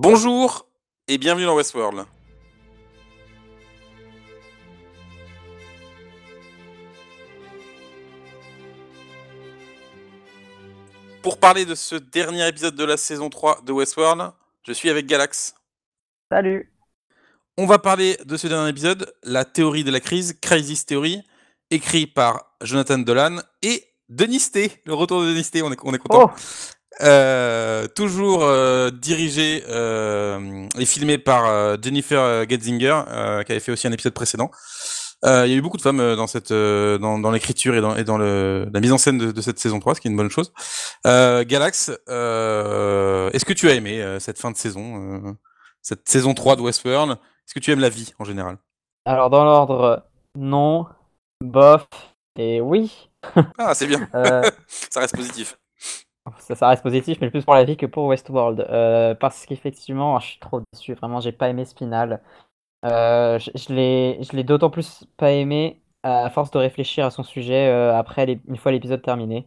Bonjour et bienvenue dans Westworld. Pour parler de ce dernier épisode de la saison 3 de Westworld, je suis avec Galax. Salut On va parler de ce dernier épisode, la théorie de la crise, Crisis Theory, écrit par Jonathan Dolan et Denis T, le retour de Denis T, on est, on est content. Oh Euh, toujours euh, dirigé euh, et filmé par Jennifer Getzinger, qui avait fait aussi un épisode précédent. Il y a eu beaucoup de femmes dans cette, dans, dans l'écriture et dans, et dans le, la mise en scène de, de cette saison 3, ce qui est une bonne chose. Galax, est-ce que tu as aimé cette fin de saison, cette saison 3 de Westworld? Est-ce que tu aimes la vie en général? Alors dans l'ordre, non, bof et oui. Ah, c'est bien, ça reste positif. Ça, ça reste positif, mais plus pour la vie que pour Westworld. Euh, parce qu'effectivement, je suis trop déçu. Vraiment, j'ai pas aimé ce final. Euh, je je l'ai d'autant plus pas aimé à force de réfléchir à son sujet euh, après une fois l'épisode terminé.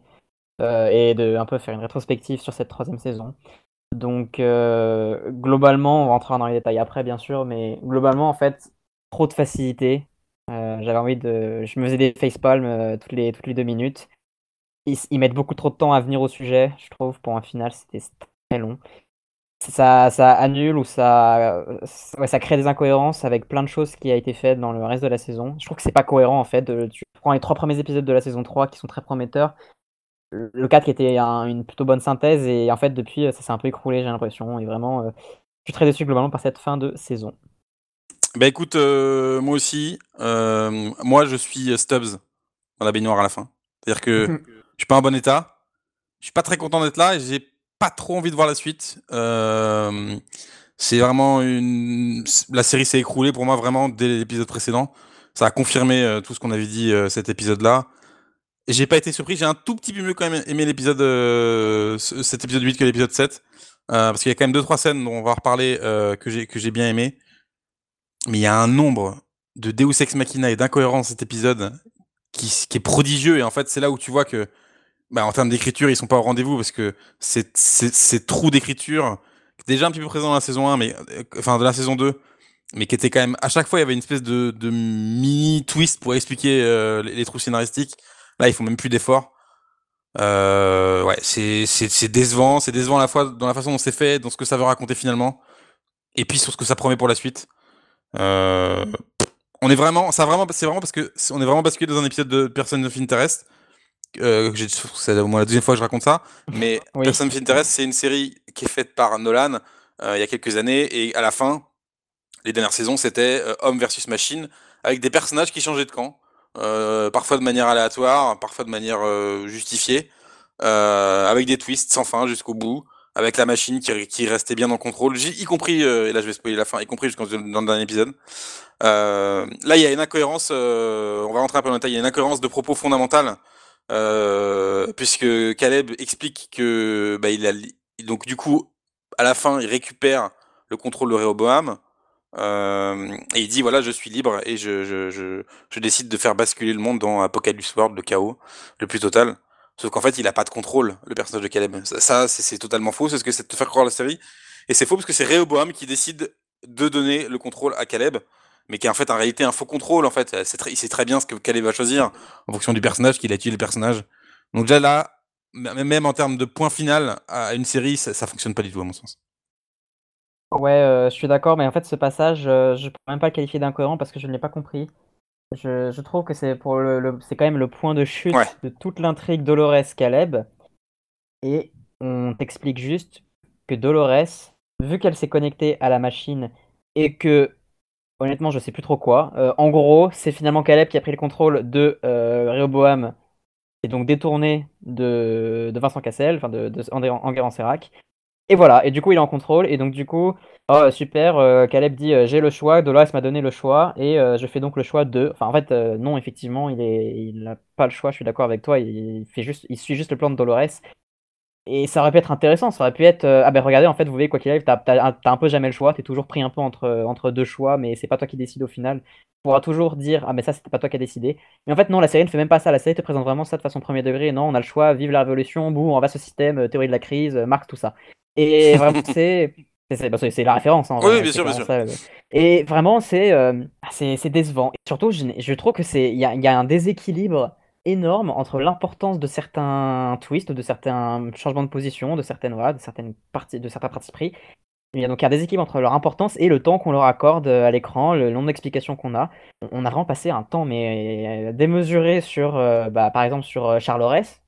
Euh, et de un peu faire une rétrospective sur cette troisième saison. Donc globalement, on rentrera dans les détails après bien sûr, mais globalement en fait, trop de facilité. J'avais envie de, je me faisais des facepalms toutes les toutes les deux minutes. Ils, ils mettent beaucoup trop de temps à venir au sujet, je trouve. Pour un final, c'était très long. Ça, ça annule ou ça, ça- ouais, ça crée des incohérences avec plein de choses qui a été faites dans le reste de la saison. Je trouve que c'est pas cohérent en fait. de- tu prends les trois premiers épisodes de la saison 3 qui sont très prometteurs. Le 4 qui était un- une plutôt bonne synthèse et en fait depuis ça s'est un peu écroulé j'ai l'impression et vraiment euh, je suis très déçu globalement par cette fin de saison. Bah écoute, euh, moi aussi, euh, moi je suis Stubbs dans la baignoire à la fin. C'est-à-dire que je suis pas en bon état, je suis pas très content d'être là j'ai pas trop envie de voir la suite. Euh, c'est vraiment une... La série s'est écroulée pour moi vraiment dès l'épisode précédent. Ça a confirmé euh, tout ce qu'on avait dit euh, cet épisode-là. Et j'ai pas été surpris, j'ai un tout petit peu mieux quand même aimé l'épisode, ce- cet épisode 8 que l'épisode 7. Euh, parce qu'il y a quand même deux trois scènes dont on va reparler que j'ai que bien aimé. Mais il y a un nombre de Deus Ex Machina et d'incohérences cet épisode qui est prodigieux. Et en fait, c'est là où tu vois que, bah, en termes d'écriture, ils sont pas au rendez-vous parce que ces trous d'écriture, déjà un petit peu présents dans la saison 1, mais, euh, enfin, de la saison 2, mais qui était quand même, à chaque fois, il y avait une espèce de, de mini twist pour expliquer euh, les, trous scénaristiques. Là, ils font même plus d'efforts. Euh, ouais, c'est c'est- c'est décevant. C'est décevant à la fois dans la façon dont c'est fait, dans ce que ça veut raconter finalement, et puis sur ce que ça promet pour la suite. On est vraiment, ça vraiment, c'est vraiment parce que on est vraiment basculé dans un épisode de Person of Interest. Euh, c'est au moins la deuxième fois que je raconte ça, mais Oui. Person of Interest, c'est une série qui est faite par Nolan euh, il y a quelques années, et à la fin, les dernières saisons, c'était euh, homme versus machine, avec des personnages qui changeaient de camp, parfois de manière aléatoire, parfois de manière justifiée, avec des twists sans fin jusqu'au bout, avec la machine qui, qui restait bien en contrôle, y compris, et là je vais spoiler la fin, y compris jusqu'au dans le dernier épisode. Là, il y a une incohérence, on va rentrer un peu dans le détail, il y a une incohérence de propos fondamentale, euh, puisque Caleb explique que, bah, il a, donc du coup, à la fin, il récupère le contrôle de Rehoboam, euh, et il dit, voilà, je suis libre, et je, je, je, décide de faire basculer le monde dans Apocalypse World, le chaos, le plus total. Sauf qu'en fait, il a pas de contrôle, le personnage de Caleb. Ça, c'est totalement faux, c'est ce que c'est de te faire croire la série. Et c'est faux parce que c'est Rehoboam qui décide de donner le contrôle à Caleb, mais qui est en fait en réalité un faux contrôle. En fait, très, il sait très bien ce que Caleb va choisir en fonction du personnage qu'il a tué le personnage. Donc déjà là, même en termes de point final à une série, ça, ça fonctionne pas du tout à mon sens. Ouais, euh, je suis d'accord, mais en fait ce passage, euh, je peux même pas le qualifier d'incohérent parce que je ne l'ai pas compris. Je, je trouve que c'est pour le, le- c'est quand même le point de chute Ouais. de toute l'intrigue Dolores Caleb. Et on t'explique juste que Dolores, vu qu'elle s'est connectée à la machine et que, honnêtement, je sais plus trop quoi, euh, en gros, c'est finalement Caleb qui a pris le contrôle de euh, Rehoboam et donc détourné de, Vincent Cassel, enfin de, de André- Enguerrand Serac. Et voilà, et du coup il est en contrôle, et donc du coup, oh super, euh, Caleb dit euh, j'ai le choix, Dolores m'a donné le choix, et je fais donc le choix de. Enfin en fait, non, effectivement, il n'a pas le choix, je suis d'accord avec toi, il fait il suit juste le plan de Dolores. Et ça aurait pu être intéressant, ça aurait pu être, euh, ah ben regardez, en fait, vous voyez, quoi qu'il arrive, t'as, un- peu jamais le choix, t'es toujours pris un peu entre, entre deux choix, mais c'est pas toi qui décide au final. Tu pourras toujours dire, ah mais ça c'était pas toi qui as décidé. Mais en fait, non, la série ne fait même pas ça, la série te présente vraiment ça de façon premier degré, non, on a le choix, vive la révolution, boum, on va ce système, euh, théorie de la crise, euh, Marx, tout ça. Et vraiment, c'est C'est bah, la référence. Hein, oui, bien sûr, bien sûr. et vraiment, c'est ah, c'est décevant. Et surtout, je, je trouve que c'est il y a, y a un déséquilibre énorme entre l'importance de certains twists, de certains changements de position, de certaines de certaines parties, de certains parties pris. Il y a donc un déséquilibre entre leur importance et le temps qu'on leur accorde à l'écran, le nombre d'explications qu'on a. On a vraiment passé un temps mais euh, démesuré sur, euh, bah, par exemple, sur euh, Charles Aurès.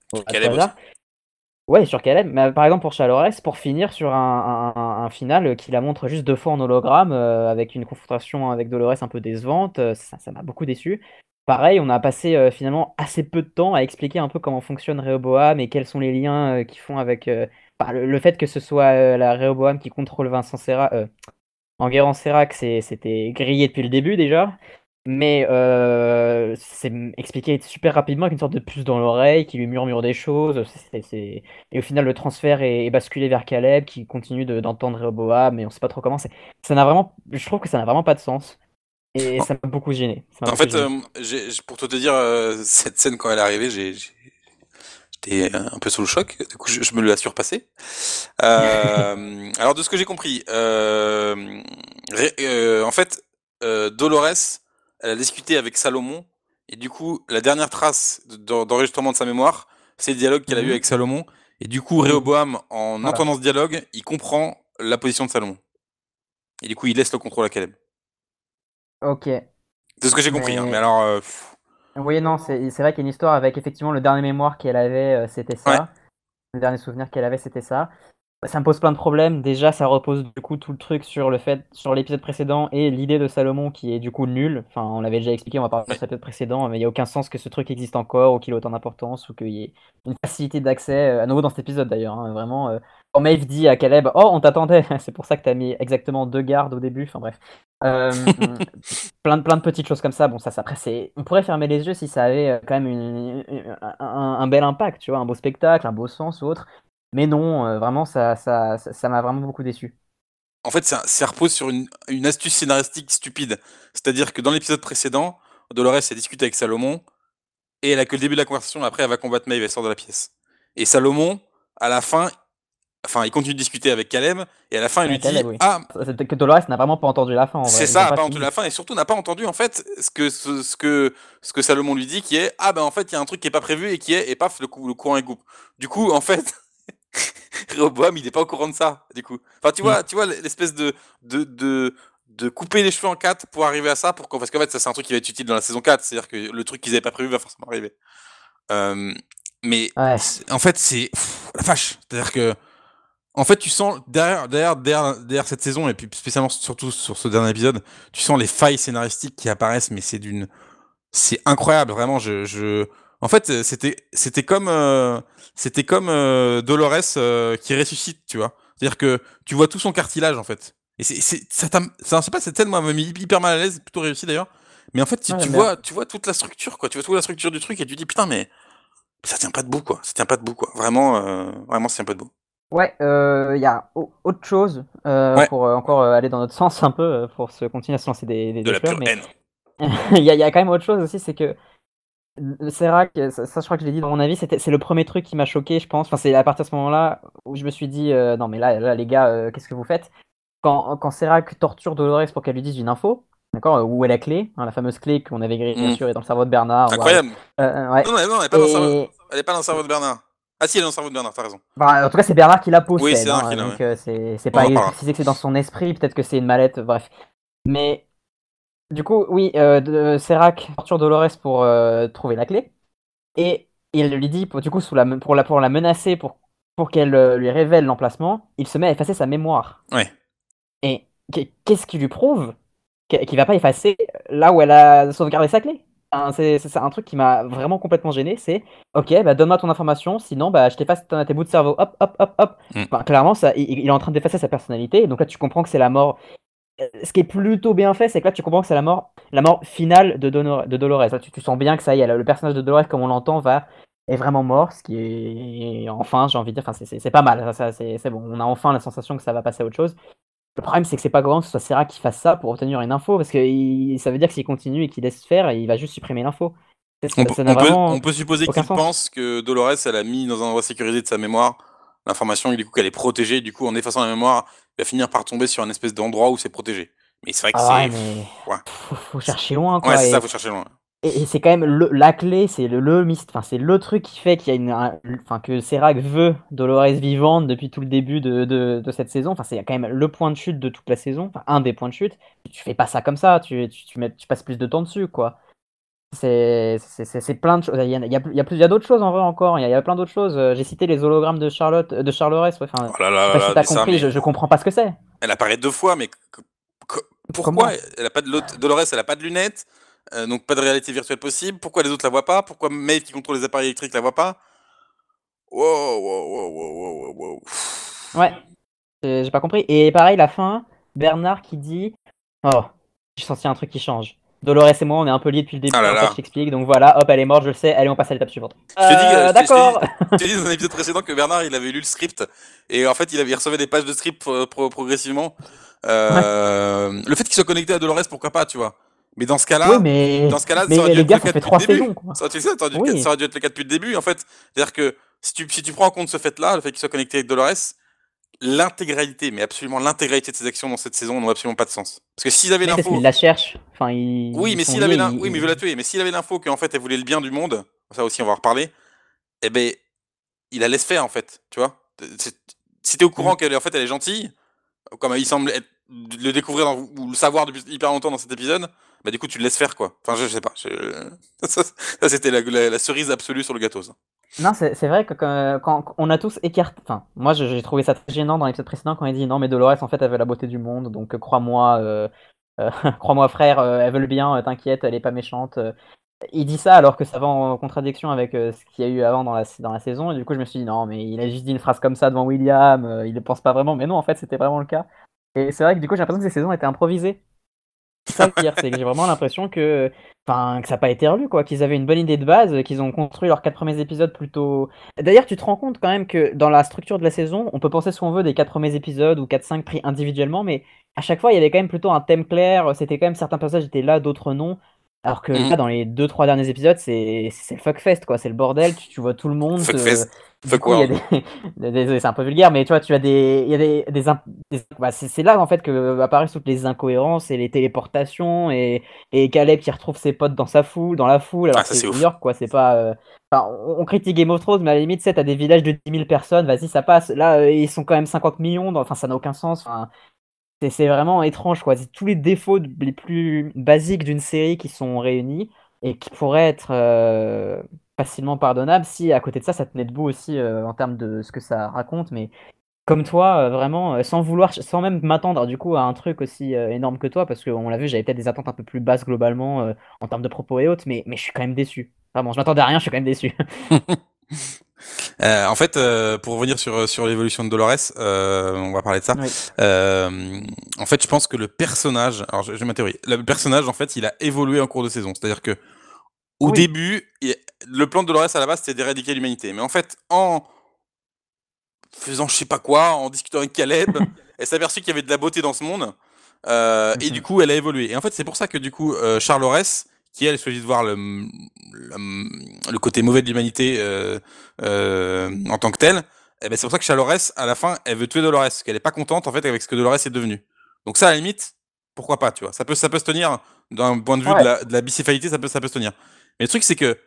Ouais, sur Caleb. Mais par exemple pour Charles pour finir sur un, final qui la montre juste deux fois en hologramme, avec une confrontation avec Dolores un peu décevante, ça m'a beaucoup déçu. Pareil, on a passé euh, finalement assez peu de temps à expliquer un peu comment fonctionne Rehoboam et quels sont les liens euh, qui font avec euh, bah, le, fait que ce soit la Rehoboam qui contrôle Vincent Serra, Enguerrand Serrac, c'était grillé depuis le début déjà. Mais c'est expliqué super rapidement avec une sorte de puce dans l'oreille qui lui murmure des choses. Et au final, le transfert est, basculé vers Caleb qui continue d'entendre Rehoboam, mais on sait pas trop comment. Je trouve que ça n'a vraiment pas de sens. Et ça m'a beaucoup gêné. En fait, euh, pour te dire, euh, cette scène quand elle est arrivée, j'étais un peu sous le choc. Du coup, je, me l'ai surpassé. Euh, alors, de ce que j'ai compris, en fait, Dolores, elle a discuté avec Salomon, et du coup, la dernière trace d'enregistrement de sa mémoire, c'est le dialogue qu'elle a eu mhm. avec Salomon. Et du coup, Rehoboam, en entendant ce dialogue, il comprend la position de Salomon. Et du coup, il laisse le contrôle à Caleb. Ok. C'est ce que j'ai compris, hein, mais alors. Euh, oui, non, c'est vrai qu'il y a une histoire avec effectivement le dernier mémoire qu'elle avait, euh, c'était ça. Le dernier souvenir qu'elle avait, c'était ça. Ça me pose plein de problèmes. Déjà, ça repose du coup tout le truc sur le fait, sur l'épisode précédent et l'idée de Salomon qui est du coup nulle. Enfin, on l'avait déjà expliqué, on va parler de l'épisode précédent, mais il n'y a aucun sens que ce truc existe encore ou qu'il ait autant d'importance ou qu'il y ait une facilité d'accès, euh, à nouveau dans cet épisode d'ailleurs. Hein, vraiment, quand Maeve dit à Caleb, oh, on t'attendait, c'est pour ça que t'as mis exactement deux gardes au début. Enfin bref. Euh, plein, de, plein de petites choses comme ça. Bon, ça, ça après, c'est... on pourrait fermer les yeux si ça avait euh, quand même un, bel impact, tu vois, un beau spectacle, un beau sens ou autre. Mais non, euh, vraiment, ça, ça, ça, m'a vraiment beaucoup déçu. En fait, ça, ça repose sur une, une astuce scénaristique stupide. C'est-à-dire que dans l'épisode précédent, Dolores a discuté avec Salomon et elle a que le début de la conversation. Après, elle va combattre Maeve, elle sort de la pièce. Et Salomon, à la fin, Enfin, il continue de discuter avec Caleb, et à la fin, il lui dit Ah C'est que Dolores n'a vraiment pas entendu la fin. C'est ça, n'a pas, entendu la fin, et surtout n'a pas entendu en fait ce que, ce, que, ce que Salomon lui dit, qui est Ah ben en fait, il y a un truc qui est pas prévu, et qui est Et paf, le, le courant est coupe. Du coup, en fait. Rehoboam, il n'est pas au courant de ça, du coup. Enfin, tu vois, mm. tu vois l'espèce de, de, de, de, couper les cheveux en quatre pour arriver à ça, pour parce qu'en fait, ça c'est un truc qui va être utile dans la saison 4, c'est-à-dire que le truc qu'ils n'avaient pas prévu va forcément arriver. Euh, mais en fait, c'est la fâche. C'est-à-dire que en fait, tu sens derrière, derrière, derrière, cette saison, et puis spécialement surtout sur ce dernier épisode, tu sens les failles scénaristiques qui apparaissent, mais c'est d'une. C'est incroyable, vraiment. Je, je... En fait, c'était, c'était comme, euh, c'était comme euh, Dolores euh, qui ressuscite, tu vois. C'est-à-dire que tu vois tout son cartilage, en fait. Et c'est, c'est, ça, ça, pas, cette scène, moi, m'a mis hyper mal à l'aise, plutôt réussi d'ailleurs. Mais en fait, tu, tu vois, tu vois toute la structure, quoi. Tu vois toute la structure du truc et tu dis, putain, mais ça tient pas debout, quoi. Ça tient pas debout, quoi. Vraiment, vraiment, ça tient pas debout. Ouais, il euh, y a autre chose euh, pour euh, encore aller dans notre sens un peu, pour se continuer à se lancer des, des, de la fleurs, mais il y, a, y, a quand même autre chose aussi, c'est que Serac, ça, ça, je crois que je l'ai dit dans mon avis, c'est le premier truc qui m'a choqué, je pense. Enfin, c'est à partir de ce moment-là où je me suis dit, non mais là, là les gars, qu'est-ce que vous faites? Quand, quand Serac torture Dolores pour qu'elle lui dise une info, d'accord, où est la clé, hein, la fameuse clé qu'on avait grillée, bien mm. sûr, est dans le cerveau de Bernard. Incroyable. ouais. Non, non, elle n'est pas, pas, dans le cerveau de Bernard. Ah si, elle est dans le cerveau de Bernard, t'as raison. Bah, en tout cas, c'est Bernard qui la possède. Oui, c'est hein, donc euh, c'est pas précisé que c'est dans son esprit, peut-être que c'est une mallette, bref. Mais du coup, oui, euh, de, Serac torture Dolores pour euh, trouver la clé. Et il lui dit, pour, du coup, sous la, pour, la, pour la menacer, pour, pour qu'elle euh, lui révèle l'emplacement, il se met à effacer sa mémoire. Ouais. Et qu'est-ce qui lui prouve qu'il va pas effacer là où elle a sauvegardé sa clé? C'est un truc qui m'a vraiment complètement gêné. C'est ok, bah donne-moi ton information, sinon bah je t'efface tes bouts de cerveau. Hop, hop, hop, hop. Mm. clairement, ça, il, est en train d'effacer sa personnalité. Donc là, tu comprends que c'est la mort. Euh, ce qui est plutôt bien fait, c'est que là, tu comprends que c'est la mort, la mort finale de, de Dolores. Là, tu, sens bien que ça y est, le personnage de Dolores, comme on l'entend, va est vraiment mort, ce qui est enfin, j'ai envie de dire, enfin, c'est pas mal. Ça, c'est bon. On a enfin la sensation que ça va passer à autre chose. Le problème, c'est que c'est pas grand que ce soit Serra qui fasse ça pour obtenir une info, parce que ça veut dire que s'il continue et qu'il laisse faire, il va juste supprimer l'info. On, peut, supposer qu'il pense que Dolores, elle a mis dans un endroit sécurisé de sa mémoire l'information du coup qu'elle est protégée, du coup en effaçant la mémoire, il va finir par tomber sur un espèce d'endroit où c'est protégé. Mais c'est vrai que Ah ouais, c'est. mais Ouais. faut, faut chercher loin quoi. Ouais, c'est et- ça, faut chercher loin. Et, et c'est quand même le- la clé, c'est le, le enfin c'est le truc qui fait qu'il y a une, un- enfin que Serac veut Dolores vivante depuis tout le début de, de, de cette saison. Enfin c'est quand même le point de chute de toute la saison, enfin un des points de chute. Tu fais pas ça comme ça, tu, tu, tu, mets- tu passes plus de temps dessus quoi. C'est plein de choses. Il y a, il y a, il y a plus- il y a d'autres choses en vrai encore. Il y a, il y a plein d'autres choses. Euh, J'ai cité les hologrammes de Charlotte, de. Ouais, enfin, Oh là je sais là pas là, si t'as ça, compris. Je, je comprends pas ce que c'est. Elle apparaît deux fois, mais que- Comment? pourquoi? Elle a pas de Dolores, elle a pas de lunettes, euh, donc pas de réalité virtuelle possible. Pourquoi les autres la voient pas? Pourquoi Maeve qui contrôle les appareils électriques la voit pas? Wow, wow, wow, wow, wow, wow. Ouais, j'ai j'ai pas compris. Et pareil, la fin, Bernard qui dit Oh, j'ai senti un truc qui change. Dolores et moi, on est un peu liés depuis le début, Ah là là. je t'explique. Donc voilà, hop, elle est morte, je le sais. Allez, on passe à l'étape suivante. Je te dis, Euh, euh, D'accord. Je t'ai dit dans un épisode précédent que Bernard, il avait lu le script et en fait, il avait il recevait des pages de script pro- progressivement. Euh, Le fait qu'il soit connecté à Dolores, pourquoi pas, tu vois? Mais dans ce cas-là, Oui, mais, dans ce cas-là, ça aurait dû être le cas depuis le début. Ça, tu sais, ça aurait, dû, être le cas depuis le début, en fait. C'est-à-dire que si tu, si tu prends en compte ce fait-là, le fait qu'il soit connecté avec Dolores, l'intégralité, mais absolument l'intégralité de ses actions dans cette saison n'ont absolument pas de sens. Parce que s'ils avaient parce l'info, qu'il la cherche. Enfin, oui, mais s'il avait l'info, oui, mais il veut la tuer. Mais s'il avait l'info qu'en fait elle voulait le bien du monde, ça aussi on va en reparler. Eh ben, il la laisse faire en fait, tu vois. Si t'es au courant qu'elle en fait elle est gentille, comme il semble être- le découvrir dans- ou le savoir depuis hyper longtemps dans cet épisode, bah du coup tu le laisses faire quoi. Enfin je, sais pas. je- Ça, c'était la, cerise absolue sur le gâteau. Non, c'est vrai que quand, quand on a tous écarté. Enfin, moi, j'ai trouvé ça très gênant dans l'épisode précédent quand il dit non, mais Dolores, en fait, elle veut la beauté du monde, donc euh, crois-moi, euh, euh, crois-moi, frère, euh, elle veut le bien, euh, t'inquiète, elle est pas méchante. euh. Il dit ça alors que ça va en contradiction avec euh, ce qu'il y a eu avant dans la, dans la saison, et du coup, je me suis dit non, mais il a juste dit une phrase comme ça devant William, euh, il ne pense pas vraiment, mais non, en fait, c'était vraiment le cas. Et c'est vrai que du coup, j'ai l'impression que ces saisons étaient improvisées. Ça c'est que j'ai vraiment l'impression que, enfin, que ça n'a pas été relu, quoi, qu'ils avaient une bonne idée de base, qu'ils ont construit leurs quatre premiers épisodes plutôt. D'ailleurs, tu te rends compte quand même que dans la structure de la saison, on peut penser ce qu'on veut des quatre premiers épisodes ou 4-5 pris individuellement, mais à chaque fois, il y avait quand même plutôt un thème clair, c'était quand même certains personnages étaient là, d'autres non. Alors que Mhm. là, dans les deux trois derniers épisodes, c'est c'est le fuckfest, quoi, c'est le bordel, tu, tu vois tout le monde. Fuckfest. euh, Fuck des... C'est un peu vulgaire, mais tu vois, tu as des, il y a des, des, imp- des- bah, c'est c'est là en fait que apparaissent toutes les incohérences et les téléportations et, et Caleb qui retrouve ses potes dans sa foule, dans la foule, alors Ah, c'est c'est New. York, quoi. C'est pas. euh, enfin, on, critique Game of Thrones, mais à la limite, tu sais, t'as des villages de 10 000 personnes, vas-y, ça passe. Là, euh, ils sont quand même 50 millions, enfin, ça n'a aucun sens. Enfin, c'est vraiment étrange, quoi. Tous les défauts les plus basiques d'une série qui sont réunis et qui pourraient être euh, facilement pardonnables si, à côté de ça, ça tenait debout aussi euh, en termes de ce que ça raconte. Mais comme toi, euh, vraiment, sans vouloir, sans même m'attendre du coup à un truc aussi énorme que toi, parce qu'on l'a vu, j'avais peut-être des attentes un peu plus basses globalement en termes de propos et autres, mais, mais je suis quand même déçu. Vraiment, je m'attendais à rien, je suis quand même déçu. Euh, en fait, euh, pour revenir sur, sur l'évolution de Dolores, euh, on va parler de ça. Oui. Euh, en fait, je pense que le personnage, alors je, ma théorie, le personnage, en fait, il a évolué en cours de saison. C'est-à-dire que au Oui. début, il- le plan de Dolores à la base, c'était d'éradiquer l'humanité. Mais en fait, en faisant je sais pas quoi, en discutant avec Caleb, elle s'est aperçue qu'il y avait de la beauté dans ce monde. Euh, Et Mhm. du coup, elle a évolué. Et en fait, c'est pour ça que du coup, euh, Charles Aurès, qui elle choisit de voir le, le, le côté mauvais de l'humanité euh, euh, en tant que tel, eh ben c'est pour ça que Charles Aurès, à la fin, elle veut tuer Dolores, parce qu'elle est pas contente en fait avec ce que Dolores est devenu. Donc ça, à la limite, pourquoi pas, tu vois. Ça peut, ça peut se tenir d'un point de vue Ouais. de, la, de la bicéphalité, ça peut, ça peut se tenir. Mais le truc, c'est que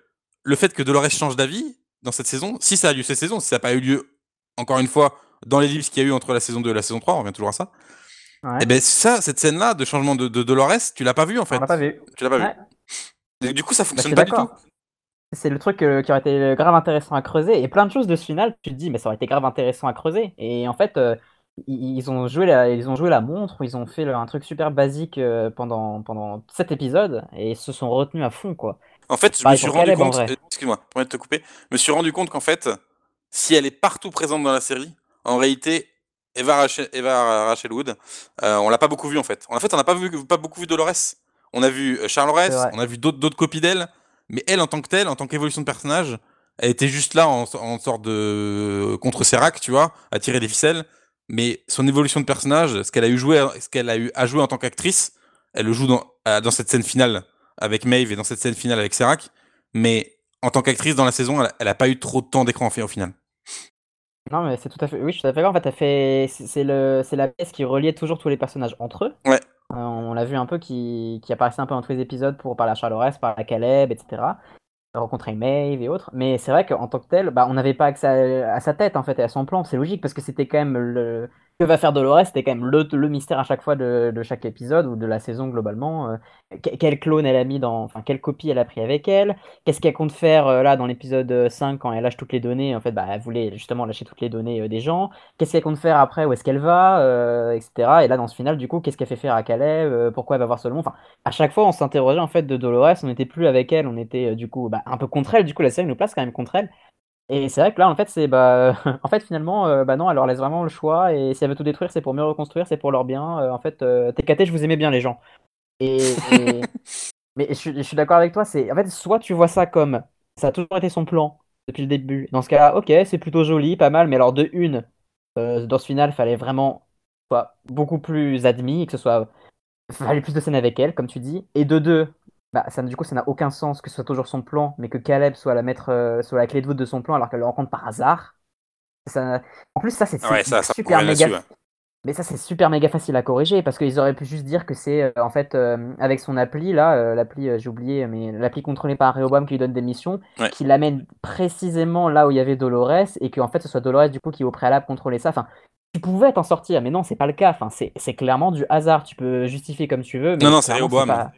le fait que Dolores change d'avis dans cette saison, si ça a lieu cette saison, si ça n'a pas eu lieu, encore une fois, dans l'ellipse qu'il y a eu entre la saison 2 et la saison 3, on revient toujours à ça, Ouais. et ben ça, cette scène-là de changement de, de Dolores, tu l'as pas vu en fait. On pas vu. Tu l'as pas Ouais. vu. Et du coup, ça Bah, fonctionne suis pas du tout. d'accord. C'est le truc euh, qui aurait été grave intéressant à creuser. Et plein de choses de ce final, tu te dis, mais ça aurait été grave intéressant à creuser. Et en fait, euh, ils, ont joué la, ils ont joué la montre, ils ont fait un truc super basique euh, pendant, pendant cet épisode et ils se sont retenus à fond, quoi. En fait, je me Pareil suis rendu compte, excuse-moi, pour te couper, je me suis rendu compte qu'en fait, si elle est partout présente dans la série, en réalité, Eva Rachel, Eva Rachel Wood, euh, on l'a pas beaucoup vu en fait. En fait, on n'a pas vu, pas beaucoup vu Dolores. On a vu euh, Charles Ress, on a vu d'autres, copies d'elle, mais elle en tant que telle, en tant qu'évolution de personnage, elle était juste là en, en sorte de contre Serac, tu vois, à tirer des ficelles. Mais son évolution de personnage, ce qu'elle a eu joué, ce qu'elle a eu à jouer en tant qu'actrice, elle le joue dans, euh, dans cette scène finale avec Maeve et dans cette scène finale avec Serac. Mais en tant qu'actrice dans la saison, elle, elle a pas eu trop de temps d'écran en fait au final. Non, mais c'est tout à fait. Oui, je suis tout à fait d'accord. En fait, fait... c'est le... la pièce qui reliait toujours tous les personnages entre eux. Ouais. Euh, on l'a vu un peu qui... qui apparaissait un peu dans tous les épisodes pour parler à Charles parler à Caleb, etc. Rencontrer Maeve et autres. Mais c'est vrai qu'en tant que tel, bah, on n'avait pas accès à... sa tête en fait et à son plan. C'est logique parce que c'était quand même le que va faire Dolores, c'était quand même le, mystère à chaque fois de, chaque épisode ou de la saison globalement. Euh, quel clone elle a mis dans. Enfin, quelle copie elle a pris avec elle Qu'est-ce qu'elle compte faire euh, là dans l'épisode 5 quand elle lâche toutes les données En fait, bah, elle voulait justement lâcher toutes les données euh, des gens. Qu'est-ce qu'elle compte faire après Où est-ce qu'elle va Etc. Et là, dans ce final, du coup, qu'est-ce qu'elle fait faire à Calais Pourquoi elle va voir Solomon Enfin, à chaque fois, on s'interrogeait en fait de Dolores, on n'était plus avec elle, on était du coup bah, un peu contre elle. Du coup, la série nous place quand même contre elle. Et c'est vrai que là, en fait, c'est bah, en fait, finalement, euh, bah non, elle leur laisse vraiment le choix. Et si elle veut tout détruire, c'est pour mieux reconstruire, c'est pour leur bien. Euh, en fait, euh, TKT, je vous aimais bien, les gens. Et, mais je, suis d'accord avec toi. C'est en fait, soit tu vois ça comme ça a toujours été son plan depuis le début. Dans ce cas-là, ok, c'est plutôt joli, pas mal. Mais alors de une, dans ce final, fallait vraiment soit beaucoup plus admis, que ce soit fallait plus de scènes avec elle, comme tu dis. Et de deux, bah, ça, du coup, ça n'a aucun sens que ce soit toujours son plan, mais que Caleb soit la, maître, euh, soit la clé de voûte de son plan alors qu'elle le rencontre par hasard. Ça... En plus, ça, c'est super méga. Mais ça, c'est super méga facile à corriger parce qu'ils auraient pu juste dire que c'est euh, en fait euh, avec son appli là, l'appli, j'ai oublié, mais l'appli contrôlée par Rehoboam qui lui donne des missions, qui l'amène précisément là où il y avait Dolores et que en fait ce soit Dolores du coup qui au préalable contrôler ça. Enfin, tu pouvais t'en sortir, mais non, c'est pas le cas. Enfin, c'est clairement du hasard. Tu peux justifier comme tu veux. Mais non, non, c'est Rehoboam.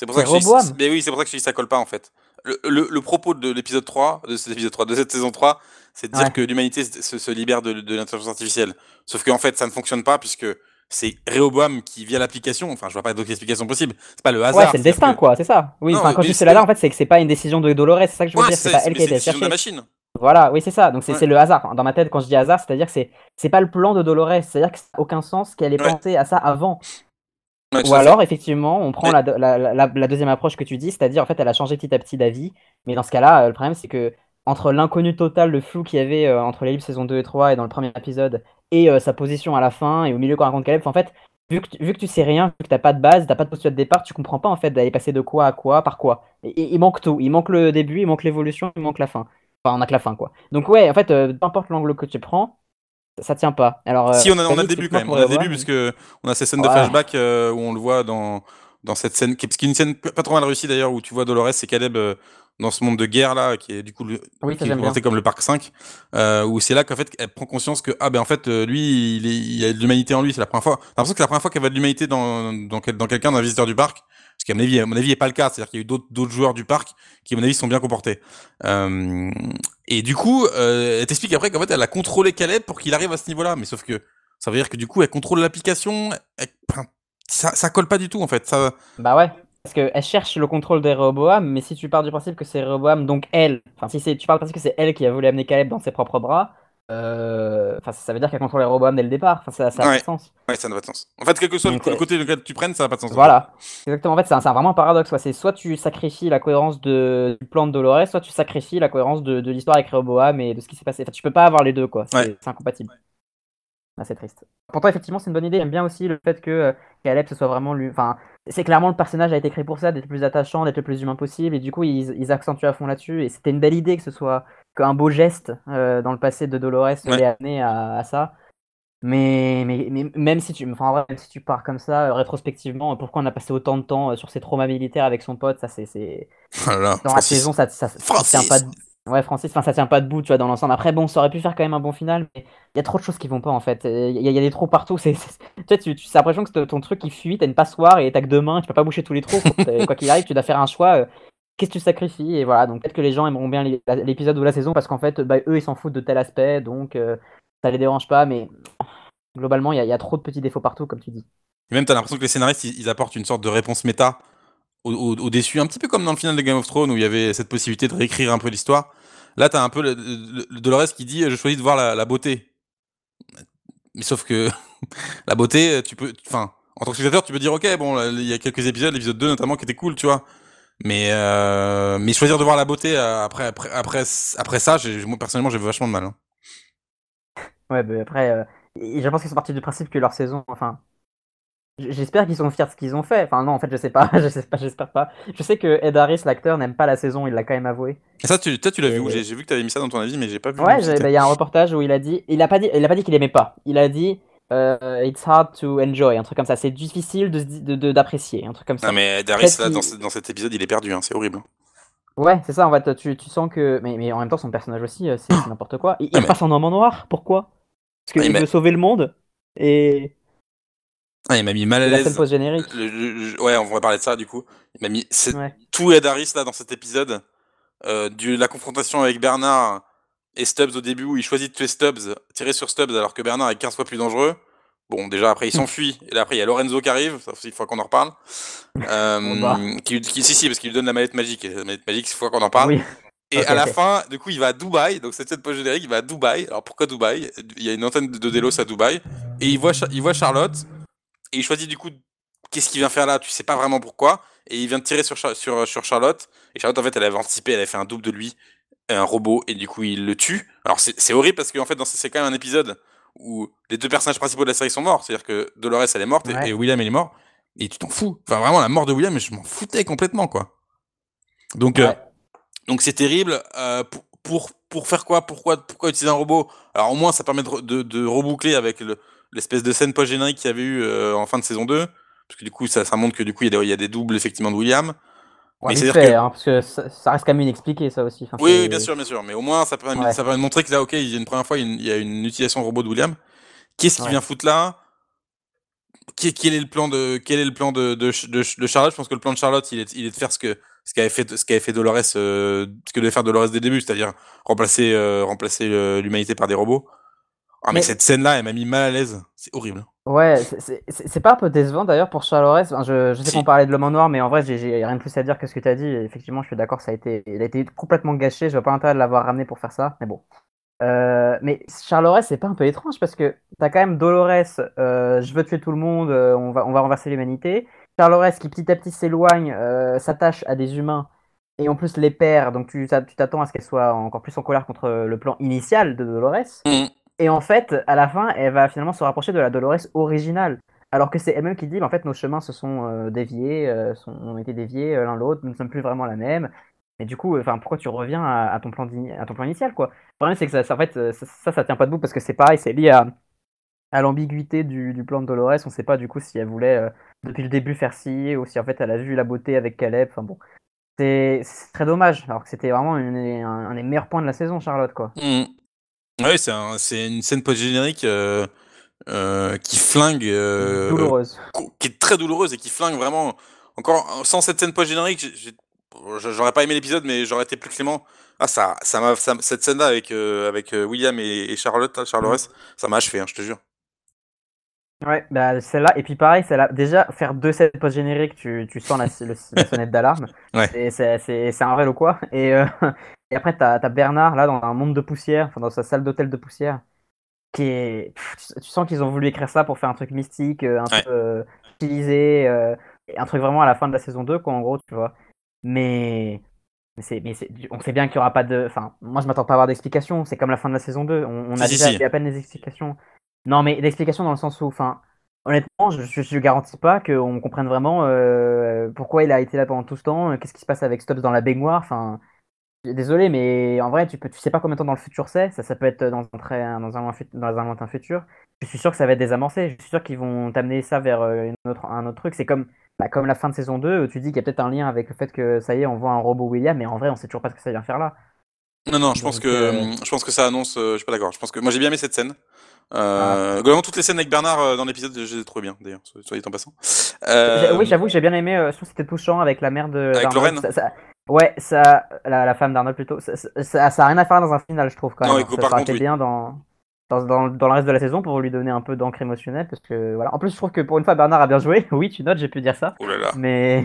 C'est pour ça que je mais oui, c'est pour ça que je dis ça colle pas en fait. Le, le, propos de l'épisode 3, de cet épisode 3, de cette saison 3, c'est de dire que l'humanité se, se, libère de, de l'intelligence artificielle. Sauf qu'en fait, ça ne fonctionne pas puisque c'est Rehoboam qui, via l'application, enfin, je vois pas d'autres explications possibles. C'est pas le hasard. Ouais, c'est le destin, quoi, c'est ça. Oui, enfin, quand je dis c'est là, en fait, c'est que c'est pas une décision de Dolores, c'est ça que je veux dire. C'est pas elle qui a été cherchée. de la machine. Voilà, oui, c'est ça. Donc, c'est le hasard. Dans ma tête, quand je dis hasard, c'est-à-dire que c'est pas le plan de Dolores. C'est-à-dire que ça n'a aucun sens qu'elle ait pensé à ça avant. Ou alors, effectivement, on prend la, la, deuxième approche que tu dis, c'est-à-dire, en fait, elle a changé petit à petit d'avis. Mais dans ce cas-là, euh, le problème, c'est que entre l'inconnu total, le flou qu'il y avait euh, entre les livres saison 2 et 3 et dans le premier épisode, et euh, sa position à la fin, et au milieu qu'on raconte Caleb, en fait, vu que, vu que tu sais rien, vu que t'as pas de base, t'as pas de postulat de départ, tu comprends pas, en fait, d'aller passer de quoi à quoi, par quoi. Et, il manque tout. Il manque le début, il manque l'évolution, il manque la fin. Enfin, on a que la fin, quoi. Donc, ouais, en fait, peu importe l'angle que tu prends, ça tient pas. Alors, si on a, on a le début quand même, on a le début parce que on a ces scènes de flashback euh, où on le voit dans dans cette scène, qui, est une scène pas trop mal réussie d'ailleurs, où tu vois Dolores et Caleb euh, dans ce monde de guerre là, qui est du coup le, qui est présenté comme le parc 5, euh, où c'est là qu'en fait elle prend conscience que ah ben en fait lui il, est, il a de l'humanité en lui, c'est la première fois. J'ai l'impression que c'est la première fois qu'elle voit de l'humanité dans dans, dans quelqu'un, d'un visiteur du parc. Ce qui, à mon avis, à mon avis, est pas le cas. C'est-à-dire qu'il y a eu d'autres joueurs du parc qui, à mon avis, sont bien comportés. Euh, et du coup, euh, elle t'explique après qu'en fait, elle a contrôlé Caleb pour qu'il arrive à ce niveau-là. Mais sauf que ça veut dire que du coup, elle contrôle l'application. Ça, ça colle pas du tout, en fait. Ça... Bah ouais. Parce qu'elle cherche le contrôle des Rehoboam, mais si tu pars du principe que c'est Rehoboam, donc elle, enfin si tu pars du principe que c'est elle qui a voulu amener Caleb dans ses propres bras, enfin, ça veut dire qu'elle contrôle les robots dès le départ. Enfin, ça, ça pas de sens. Ouais, ça n'a pas de sens. En fait, quel que soit le, côté lequel tu prennes, ça n'a pas de sens. Voilà. Exactement. En fait, c'est vraiment un paradoxe. C'est soit tu sacrifies la cohérence de, du plan de Dolores, soit tu sacrifies la cohérence de, de l'histoire avec Rehoboam et de ce qui s'est passé. Enfin, tu peux pas avoir les deux, quoi. C'est incompatible. Ah, c'est triste. Pourtant, effectivement, c'est une bonne idée. J'aime bien aussi le fait que euh, Caleb, ce soit vraiment lui. Enfin, c'est clairement le personnage a été créé pour ça, d'être le plus attachant, d'être le plus humain possible. Et du coup, ils, ils accentuent à fond là-dessus. Et c'était une belle idée que ce soit qu'un beau geste euh, dans le passé de Dolores ouais. amené à, ça. Mais, mais, mais, même si tu enfin, même si tu pars comme ça euh, rétrospectivement pourquoi on a passé autant de temps sur ses traumas militaires avec son pote ça c'est voilà, dans la saison ça, ça, ça tient pas de... Ouais, Francis, enfin, ça tient pas debout, tu vois, dans l'ensemble. Après, bon, ça aurait pu faire quand même un bon final, mais il y a trop de choses qui vont pas, en fait. Il y, a des trous partout. C'est, tu tu, tu as l'impression que ton truc, il fuit, t'as une passoire et t'as que deux mains, tu peux pas boucher tous les trous. Quoi qu'il arrive, tu dois faire un choix. Euh, qu'est-ce que tu sacrifies Et voilà, donc peut-être que les gens aimeront bien l'épisode ou la saison parce qu'en fait, bah, eux, ils s'en foutent de tel aspect, donc euh, ça les dérange pas, mais globalement, il y, a trop de petits défauts partout, comme tu dis. Et même, t'as l'impression que les scénaristes, ils, apportent une sorte de réponse méta au, déçu, un petit peu comme dans le final de Game of Thrones où il y avait cette possibilité de réécrire un peu l'histoire. Là, t'as un peu le, Dolores qui dit Je choisis de voir la, beauté. Mais sauf que la beauté, tu peux. Enfin, en tant que spectateur, tu peux dire Ok, bon, il y a quelques épisodes, l'épisode 2 notamment, qui était cool, tu vois. Mais, euh, mais choisir de voir la beauté euh, après, après, après, après ça, moi personnellement, j'ai vachement de mal. Hein. Ouais, bah après, euh, je pense qu'ils sont partis du principe que leur saison, enfin, J'espère qu'ils sont fiers de ce qu'ils ont fait. Enfin non, en fait, je sais pas, je sais pas, j'espère pas. Je sais que Ed Harris, l'acteur, n'aime pas la saison, il l'a quand même avoué. Et ça, tu, toi, tu l'as vu où? J'ai vu que tu avais mis ça dans ton avis, mais j'ai pas vu. Ouais, bah, il y a un reportage où il a dit, il a pas dit, il a pas dit qu'il aimait pas. Il a dit, euh, it's hard to enjoy, un truc comme ça. C'est difficile de d'apprécier, un truc comme ça. Non mais Ed Harris, là, dans, dans, cet épisode, il est perdu, hein, c'est horrible. Hein. Ouais, c'est ça, en fait, tu, tu sens que. Mais, mais, en même temps, son personnage aussi, euh, c'est n'importe quoi. Il, il passe en homme en noir, pourquoi? Parce qu'il veut sauver le monde. Et. Ah, il m'a mis mal à l'aise. générique. Ouais, on va parler de ça du coup. Il m'a mis tout Ed Harris là dans cet épisode. Euh, du... La confrontation avec Bernard et Stubbs au début où il choisit de tuer Stubbs, tirer sur Stubbs alors que Bernard est 15 fois plus dangereux. Bon, déjà après il s'enfuit et là après il y a Lorenzo qui arrive, ça il faut qu'on en reparle. Euh, qui, qui, si si parce qu'il lui donne la mallette magique. Et la mallette magique, il faut qu'on en parle. Et à la fin, du coup, il va à Dubaï. Donc, cette scène post-générique, il va à Dubaï. Alors, pourquoi Dubaï? Il y a une antenne de Delos à Dubaï. Et il voit, il voit Charlotte. Et il choisit, du coup, qu'est-ce qu'il vient faire là? Tu sais pas vraiment pourquoi. Et il vient de tirer sur, sur, sur Charlotte. Et Charlotte, en fait, elle avait anticipé. Elle avait fait un double de lui, un robot. Et du coup, il le tue. Alors, c'est horrible parce qu'en fait, c'est quand même un épisode où les deux personnages principaux de la série sont morts. C'est-à-dire que Dolores, elle est morte et, William, il est mort. Et tu t'en fous. Enfin, vraiment, la mort de William, je m'en foutais complètement, quoi. Donc, euh, donc c'est terrible. Euh, pour, pour, pour, faire quoi? Pourquoi, pourquoi utiliser un robot? Alors au moins ça permet de, de, reboucler avec l'espèce de scène post-générique qu'il y avait eu euh, en fin de saison 2. Parce que du coup ça, ça montre que du coup il y a des doubles effectivement de William. Ouais, mais fait, que... Hein, parce que ça, reste quand même inexpliqué ça aussi. oui, bien sûr, bien sûr. Mais au moins ça permet, ça permet de montrer que là, ok, il y a une première fois, il y a une utilisation de robot de William. Qu'est-ce qui vient foutre là? Quel est le plan de quel est le plan de, de, de, Charlotte? Je pense que le plan de Charlotte, il est, il est de faire ce que ce qu'avait fait ce qu'avait fait Dolores, euh, ce que devait faire Dolores dès le début, c'est-à-dire remplacer euh, remplacer euh, l'humanité par des robots. Ah mais, cette scène-là, elle m'a mis mal à l'aise. C'est horrible. Ouais, c'est pas un peu décevant d'ailleurs pour Charles je, je, sais qu'on parlait de l'homme en noir, mais en vrai, j'ai rien de plus à dire que ce que tu as dit. effectivement, je suis d'accord, ça a été, il a été complètement gâché. Je vois pas l'intérêt de l'avoir ramené pour faire ça, mais bon. Euh, mais Charles c'est pas un peu étrange parce que t'as quand même Dolores, euh, je veux tuer tout le monde, euh, on, va, on va renverser l'humanité. Charles qui petit à petit s'éloigne, s'attache à des humains et en plus les perd, donc tu t'attends à ce qu'elle soit encore plus en colère contre le plan initial de Dolores. Mm. Et en fait, à la fin, elle va finalement se rapprocher de la Dolores originale. Alors que c'est elle-même qui dit, bah, en fait, nos chemins se sont déviés, sont, ont été déviés l'un l'autre, nous ne sommes plus vraiment la même. Mais du coup, enfin, pourquoi tu reviens à, ton plan à ton plan initial, quoi? Le problème, c'est que ça, en fait, ça, ça, tient pas debout parce que c'est pareil, c'est lié à, l'ambiguïté du, plan de Dolores. On sait pas du coup si elle voulait euh, depuis le début faire ci ou si en fait elle a vu la beauté avec Caleb. Enfin bon, c'est très dommage. Alors que c'était vraiment un, des meilleurs points de la saison, Charlotte, quoi. Mmh. Oui, c'est une scène post-générique euh, euh, qui flingue. douloureuse. Qui est très douloureuse et qui flingue vraiment. Encore sans cette scène post-générique, J'aurais pas aimé l'épisode, mais j'aurais été plus clément. Ah, ça, ça m'a, cette scène-là avec, euh, avec euh, William et, Charlotte, Charlotte, mm. ça m'a achevé, hein, je te jure. Ouais, bah celle-là, et puis pareil, celle-là, déjà, faire deux scènes post-génériques, tu, tu sens la, sonnette d'alarme. Ouais. C'est un réel ou quoi. Et, euh, et après, t'as as Bernard, là, dans un monde de poussière, enfin, dans sa salle d'hôtel de poussière, qui est. tu, sens qu'ils ont voulu écrire ça pour faire un truc mystique, un peu utilisé, un truc vraiment à la fin de la saison 2, quoi, en gros, tu vois. Mais, mais, mais on sait bien qu'il n'y aura pas de. Enfin, moi, je m'attends pas à avoir d'explications. C'est comme la fin de la saison 2. On, a déjà à peine des explications. Non, mais d'explications dans le sens où, enfin, honnêtement, je, je, garantis pas qu'on comprenne vraiment euh, pourquoi il a été là pendant tout ce temps, euh, qu'est-ce qui se passe avec Stubbs dans la baignoire. Enfin, désolé, mais en vrai, tu peux, tu sais pas combien de temps dans le futur c'est. Ça, ça peut être dans un très, dans un, dans un lointain futur. Je suis sûr que ça va être désamorcé. Je suis sûr qu'ils vont t'amener ça vers euh, une autre, un autre truc. C'est comme bah, comme la fin de saison 2, tu dis qu'il y a peut-être un lien avec le fait que ça y est, on voit un robot William, mais en vrai, on sait toujours pas ce que ça vient faire là. Non, non, je pense que euh, je pense que ça annonce. Euh, je suis pas d'accord. Je pense que moi j'ai bien aimé cette scène. Euh, ah. Globalement, toutes les scènes avec Bernard dans l'épisode, je les ai trouvées bien d'ailleurs, soyez en passant. Oui, j'avoue que j'ai bien aimé. je trouve que c'était touchant avec la mère de. Avec Lorraine. Ouais, ça, la, femme d'Arnold plutôt. Ça, ça, ça, a rien à faire dans un final, je trouve quand même. Non, ça par bien dans dans, dans, le reste de la saison pour lui donner un peu d'encre émotionnelle. Parce que, voilà. En plus, je trouve que pour une fois, Bernard a bien joué. Oui, tu notes, j'ai pu dire ça. Oh là là. Mais,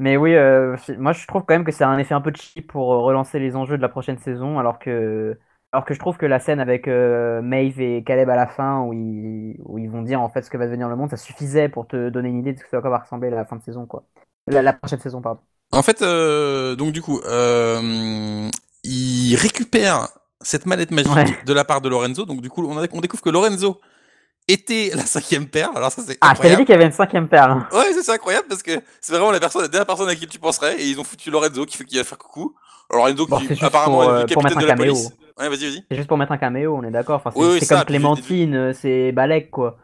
mais oui, euh, moi, je trouve quand même que c'est un effet un peu cheap pour euh, relancer les enjeux de la prochaine saison. Alors que, alors que je trouve que la scène avec euh, Maeve et Caleb à la fin, où ils, où ils vont dire en fait ce que va devenir le monde, ça suffisait pour te donner une idée de ce que ça va ressembler à la fin de saison, quoi. La, la prochaine saison, pardon. En fait, donc du coup, il récupère cette mallette magique de la part de Lorenzo. Donc du coup, on, on découvre que Lorenzo, était la cinquième perle. Alors ça c'est Ah, je t'avais dit qu'il y avait une cinquième perle. hein. Ouais, c'est incroyable parce que c'est vraiment la personne, la dernière personne à qui tu penserais et ils ont foutu Lorenzo qui fait qu'il va faire coucou. Alors Lorenzo Bon, qui apparemment pour, est euh, le capitaine de la caméo. police. Ouais, vas-y, vas-y. C'est juste pour mettre un caméo, on est d'accord. Enfin, c'est Oui, oui, comme Clémentine, euh, c'est Balek, quoi.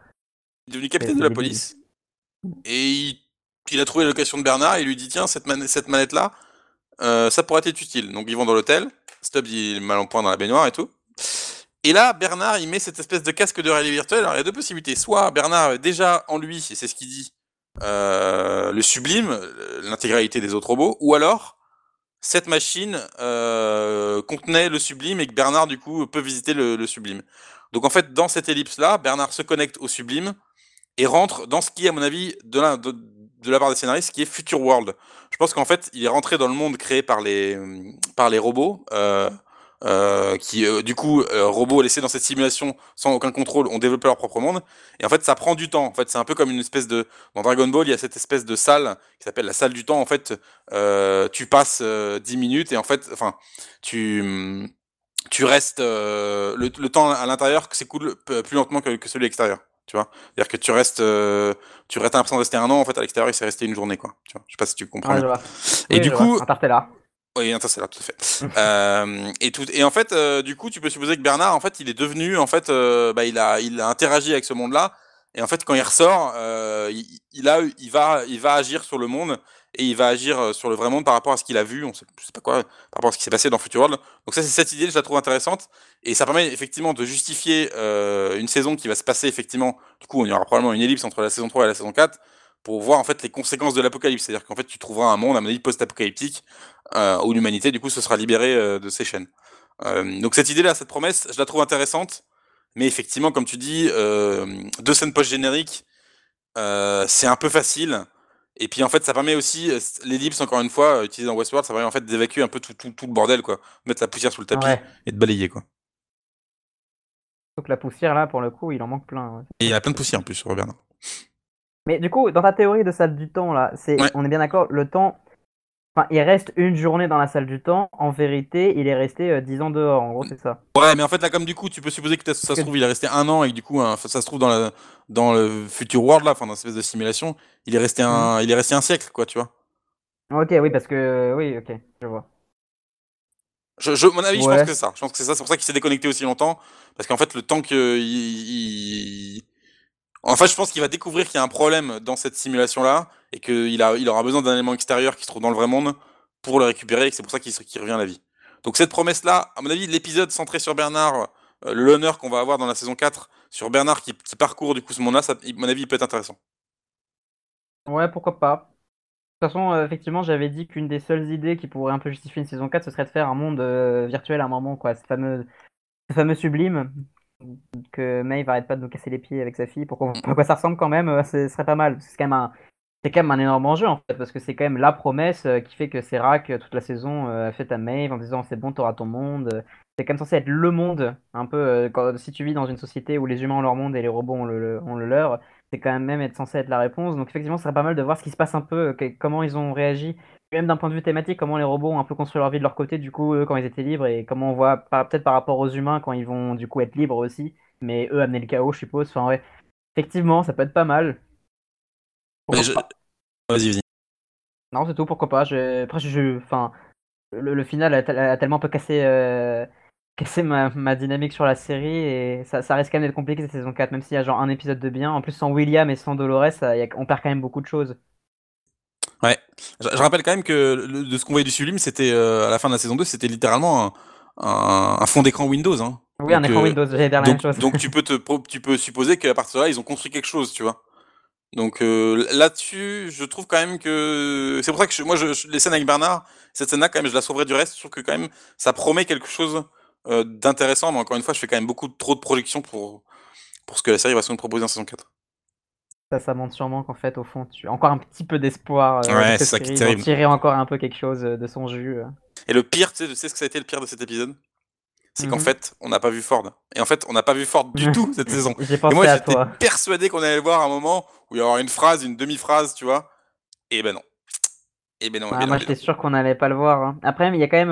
Il est devenu capitaine de la police et il, il a trouvé la location de Bernard et il lui dit tiens cette, man- cette manette là ça pourrait être utile. Donc ils vont dans l'hôtel. Stubbs il mal en point dans la baignoire et tout. Et là Bernard il met cette espèce de casque de réalité virtuelle. Alors il y a deux possibilités. Soit Bernard déjà en lui et c'est ce qu'il dit euh, le sublime, euh, l'intégralité des autres robots, ou alors cette machine euh, contenait le sublime et que Bernard du coup peut visiter le, sublime. Donc en fait dans cette ellipse là, Bernard se connecte au sublime et rentre dans ce qui à mon avis de la, de, de la part des scénaristes qui est Future World. Je pense qu'en fait il est rentré dans le monde créé par les par les robots. Euh, euh, qui euh, du coup robots laissés dans cette simulation sans aucun contrôle ont développé leur propre monde et en fait ça prend du temps en fait c'est un peu comme une espèce de dans Dragon Ball il y a cette espèce de salle qui s'appelle la salle du temps en fait tu passes euh, 10 minutes et en fait enfin tu tu restes le, temps à l'intérieur s'écoule plus lentement que, celui à l'extérieur tu vois c'est à dire que tu restes euh, tu restes l'impression de rester un an en fait à l'extérieur il s'est resté une journée quoi tu vois je sais pas si tu comprends vois. et Oui, du coup. Interstellar. oui, Interstellar, tout à fait. euh, et tout, et en fait, euh, du coup, tu peux supposer que Bernard, en fait, il est devenu, en fait, euh, bah, il a, il a interagi avec ce monde-là. Et en fait, quand il ressort, euh, il, il a, il va, il va agir sur le monde et il va agir euh, sur le vrai monde par rapport à ce qu'il a vu. On sait, sais pas quoi, par rapport à ce qui s'est passé dans Future World. Donc ça, c'est cette idée, je la trouve intéressante et ça permet effectivement de justifier euh, une saison qui va se passer effectivement. Du coup, il y aura probablement une ellipse entre la saison 3 et la saison 4 pour voir en fait les conséquences de l'apocalypse. C'est-à-dire qu'en fait, tu trouveras un monde, à mon avis, post-apocalyptique euh, où l'humanité, du coup, se sera libérée de ses chaînes. Donc cette idée-là, cette promesse, je la trouve intéressante, mais effectivement, comme tu dis, deux scènes post-génériques, c'est un peu facile. Et puis en fait, ça permet aussi euh, l'ellipse, encore une fois, euh, utilisée dans Westworld, ça permet en fait d'évacuer un peu tout, tout, tout le bordel, quoi, mettre la poussière sous le tapis Ouais. et de balayer, quoi. Donc la poussière, là, pour le coup, il en manque plein. ouais. Et il y a plein de poussière en plus Bernard. Mais du coup, dans ta théorie de salle du temps, là, c'est, Ouais. on est bien d'accord, le temps. Enfin, il reste une journée dans la salle du temps. En vérité, il est resté euh, 10 ans dehors. En gros, c'est ça. Ouais, mais en fait, là, comme du coup, tu peux supposer que ça se trouve, il est resté un an et que du coup, hein, ça se trouve dans, la, dans le future world, là, enfin, dans cette espèce de simulation, il est resté un, il est resté un siècle, quoi, tu vois. Ok, oui, parce que. Oui, ok, je vois. Je, je, mon avis, je pense que c'est ça. Je pense que c'est ça. C'est pour ça qu'il s'est déconnecté aussi longtemps. Parce qu'en fait, le temps que. Il, il- En fait, je pense qu'il va découvrir qu'il y a un problème dans cette simulation-là. Et qu'il aura besoin d'un élément extérieur qui se trouve dans le vrai monde pour le récupérer. Et que c'est pour ça qu'il revient à la vie. Donc, cette promesse-là, à mon avis, l'épisode centré sur Bernard, euh, l'honneur qu'on va avoir dans la saison 4 sur Bernard qui, parcourt du coup ce monde-là, à mon avis, il peut être intéressant. Ouais, pourquoi pas. De toute façon, euh, effectivement, j'avais dit qu'une des seules idées qui pourrait un peu justifier une saison 4, ce serait de faire un monde euh, virtuel à un moment, quoi. Ce fameux, ce fameux sublime que Maeve arrête pas de nous casser les pieds avec sa fille pour qu'on voit à quoi ça ressemble quand même, euh, ce serait pas mal. C'est quand même un, c'est quand même un énorme enjeu en fait, parce que c'est quand même la promesse euh, qui fait que Serac euh, toute la saison a fait à Maeve en disant c'est bon, t'auras ton monde. C'est quand même censé être le monde, un peu quand, si tu vis dans une société où les humains ont leur monde et les robots ont le, leur, c'est quand même même être censé être la réponse. Donc effectivement, ce serait pas mal de voir ce qui se passe un peu, comment ils ont réagi, même d'un point de vue thématique, comment les robots ont un peu construit leur vie de leur côté du coup eux, quand ils étaient libres et comment on voit peut-être par rapport aux humains quand ils vont du coup être libres aussi, mais eux amener le chaos, je suppose. Enfin ouais, effectivement, ça peut être pas mal. Je- Vas-y, vas-y. Non, c'est tout, pourquoi pas. Je... Après, je, enfin, le, le final a, a tellement un peu cassé, euh, cassé ma, ma dynamique sur la série et ça, ça risque quand même d'être compliqué cette saison 4, même s'il y a genre un épisode de bien. En plus, sans William et sans Dolores, ça- il y a- on perd quand même beaucoup de choses. Ouais. Je, je rappelle quand même que le- de ce qu'on voyait du Sublime, c'était euh, à la fin de la saison 2, c'était littéralement un, un- un fond d'écran Windows. Hein. Oui, un écran euh, Windows, j'allais dire la donc, même chose. donc tu peux te tu peux supposer qu'à partir de là, ils ont construit quelque chose, tu vois. Donc euh, là-dessus, je trouve quand même que c'est pour ça que je- moi, je, je- les scènes avec Bernard, cette scène-là, quand même, je la sauverai du reste. Je trouve que quand même, ça promet quelque chose euh, d'intéressant. Mais encore une fois, je fais quand même beaucoup trop de projections pour pour ce que la série va se proposer en saison 4. Ça, ça montre sûrement qu'en fait, au fond, tu as encore un petit peu d'espoir euh, Ouais, de c'est ça qui est d'en tirer encore un peu quelque chose euh, de son jus. euh. Et le pire, tu sais, tu sais ce que ça a été le pire de cet épisode? C'est qu'en Mhm. fait, on n'a pas vu Ford. Et en fait, on n'a pas vu Ford du tout cette saison. J'ai Et pensé moi, à j'étais toi. persuadé qu'on allait le voir à un moment où il y aurait une phrase, une demi-phrase, tu vois. Et ben non. Et ben non. et Ah, ben non, moi et ben j'étais sûr qu'on n'allait pas le voir. hein. Après, il y a quand même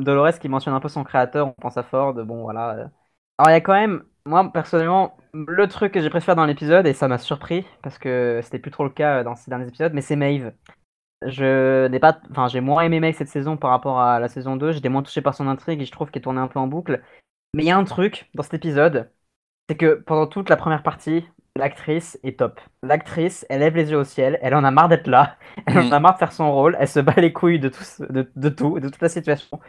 euh, Dolores qui mentionne un peu son créateur, on pense à Ford, bon voilà. Alors il y a quand même moi, personnellement, le truc que j'ai préféré dans l'épisode, et ça m'a surpris, parce que c'était plus trop le cas dans ces derniers épisodes, mais c'est Maeve. Je n'ai pas, enfin, j'ai moins aimé Maeve cette saison par rapport à la saison 2. J'étais moins touché par son intrigue et je trouve qu'elle tournait un peu en boucle. Mais il y a un truc dans cet épisode, c'est que pendant toute la première partie, l'actrice est top. L'actrice, elle lève les yeux au ciel, elle en a marre d'être là, elle en Mm. a marre de faire son rôle, elle se bat les couilles de tout, de tout, de toute la situation.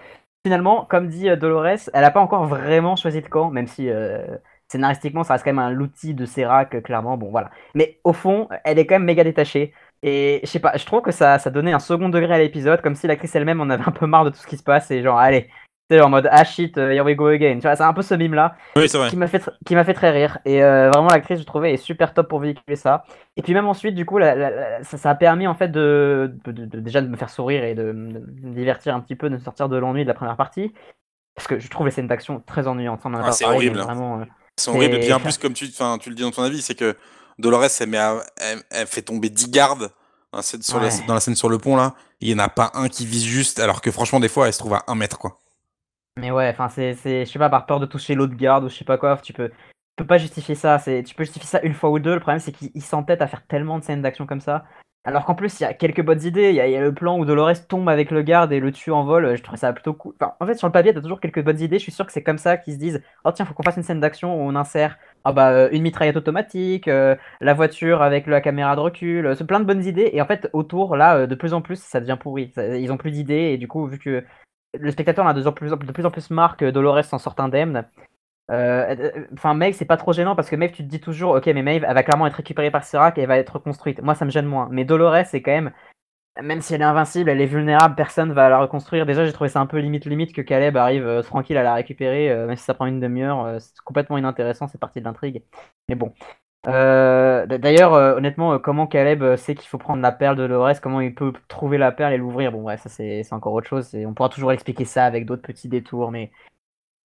Finalement, comme dit euh, Dolores, elle n'a pas encore vraiment choisi de camp, même si euh, scénaristiquement, ça reste quand même un outil de Serac, euh, clairement. Bon, voilà. Mais au fond, elle est quand même méga détachée. Et je sais pas, je trouve que ça, ça donnait un second degré à l'épisode, comme si l'actrice elle-même en avait un peu marre de tout ce qui se passe et genre, allez, en mode ah shit, euh, here we go again. Tu vois, c'est un peu ce mime là Oui, qui m'a fait qui m'a fait très rire et euh, vraiment l'actrice je trouvais est super top pour véhiculer ça et puis même ensuite du coup la- la- la- ça, ça a permis en fait de, de- de- de- déjà de me faire sourire et de, me divertir un petit peu de sortir de l'ennui de la première partie parce que je trouve les scènes d'action très ennuyantes on en Ah, c'est horrible, hein. vraiment euh, C'est horrible. Et puis en plus, comme tu, le dis dans ton avis, c'est que Dolores, elle, met à- elle, elle fait tomber 10 gardes dans la, scène sur la- dans la scène sur le pont là. Il y en a pas un qui vise juste, alors que franchement, des fois, elle se trouve à 1 mètre quoi. Mais ouais enfin c'est je sais pas par peur de toucher l'autre garde ou je sais pas quoi tu peux tu peux pas justifier ça c'est tu peux justifier ça une fois ou deux le problème c'est qu'ils s'entêtent à faire tellement de scènes d'action comme ça Alors qu'en plus, il y a quelques bonnes idées. Il y, a- le plan où Dolores tombe avec le garde et le tue en vol. Je trouve ça plutôt cool. Enfin, en fait, sur le papier, t'as toujours quelques bonnes idées. Je suis sûr que c'est comme ça qu'ils se disent Oh, tiens, faut qu'on fasse une scène d'action où on insère ah bah, euh, une mitraillette automatique, euh, la voiture avec la caméra de recul. euh, C'est plein de bonnes idées. Et en fait, autour, là, de plus en plus, ça devient pourri. Ils ont plus d'idées. Et du coup, vu que le spectateur a de plus en plus, de plus, en plus marre que Dolores s'en sorte indemne. euh, euh, Enfin, Maeve, c'est pas trop gênant parce que Maeve, tu te dis toujours, ok, mais Maeve, elle va clairement être récupérée par Serac et elle va être reconstruite. Moi, ça me gêne moins. Mais Dolores, c'est quand même, même si elle est invincible, elle est vulnérable, personne va la reconstruire. Déjà, j'ai trouvé ça un peu limite limite que Caleb arrive euh, tranquille à la récupérer, euh, même si ça prend une demi-heure. euh, c'est complètement inintéressant, c'est partie de l'intrigue. Mais bon. Euh, D'ailleurs, euh, honnêtement, euh, comment Caleb sait qu'il faut prendre la perle de Dolores, comment il peut trouver la perle et l'ouvrir, bon, ouais, ça c'est encore autre chose. et On pourra toujours expliquer ça avec d'autres petits détours, mais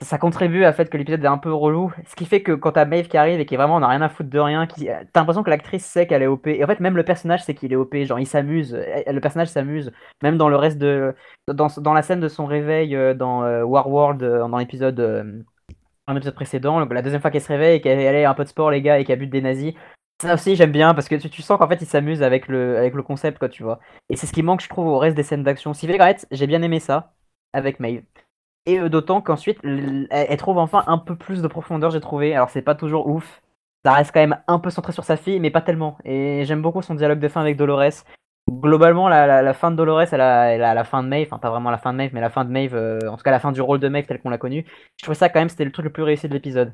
ça contribue à fait que l'épisode est un peu relou. Ce qui fait que quand t'as Maeve qui arrive et qui vraiment n'a rien à foutre de rien, qui... t'as l'impression que l'actrice sait qu'elle est OP. Et en fait, même le personnage sait qu'il est OP. Genre, il s'amuse. Le personnage s'amuse. Même dans le reste de. Dans, la scène de son réveil dans Warworld, euh, dans l'épisode. Dans l'épisode précédent, la deuxième fois qu'elle se réveille et qu'elle est un peu de sport, les gars, et qu'elle bute des nazis. Ça aussi, j'aime bien parce que tu, sens qu'en fait, il s'amuse avec le, avec le concept, quoi, tu vois. Et c'est ce qui manque, je trouve, au reste des scènes d'action. Sylvie Garrett, j'ai bien aimé ça avec Maeve. Et euh, d'autant qu'ensuite, elle trouve enfin un peu plus de profondeur, j'ai trouvé. Alors, c'est pas toujours ouf. Ça reste quand même un peu centré sur sa fille, mais pas tellement. Et j'aime beaucoup son dialogue de fin avec Dolores. Globalement, la, la- la fin de Dolores, elle a, elle a la fin de Maeve, enfin pas vraiment la fin de Maeve, mais la fin de Maeve, euh, en tout cas la fin du rôle de Maeve tel qu'on l'a connu. Je trouvais ça quand même, c'était le truc le plus réussi de l'épisode.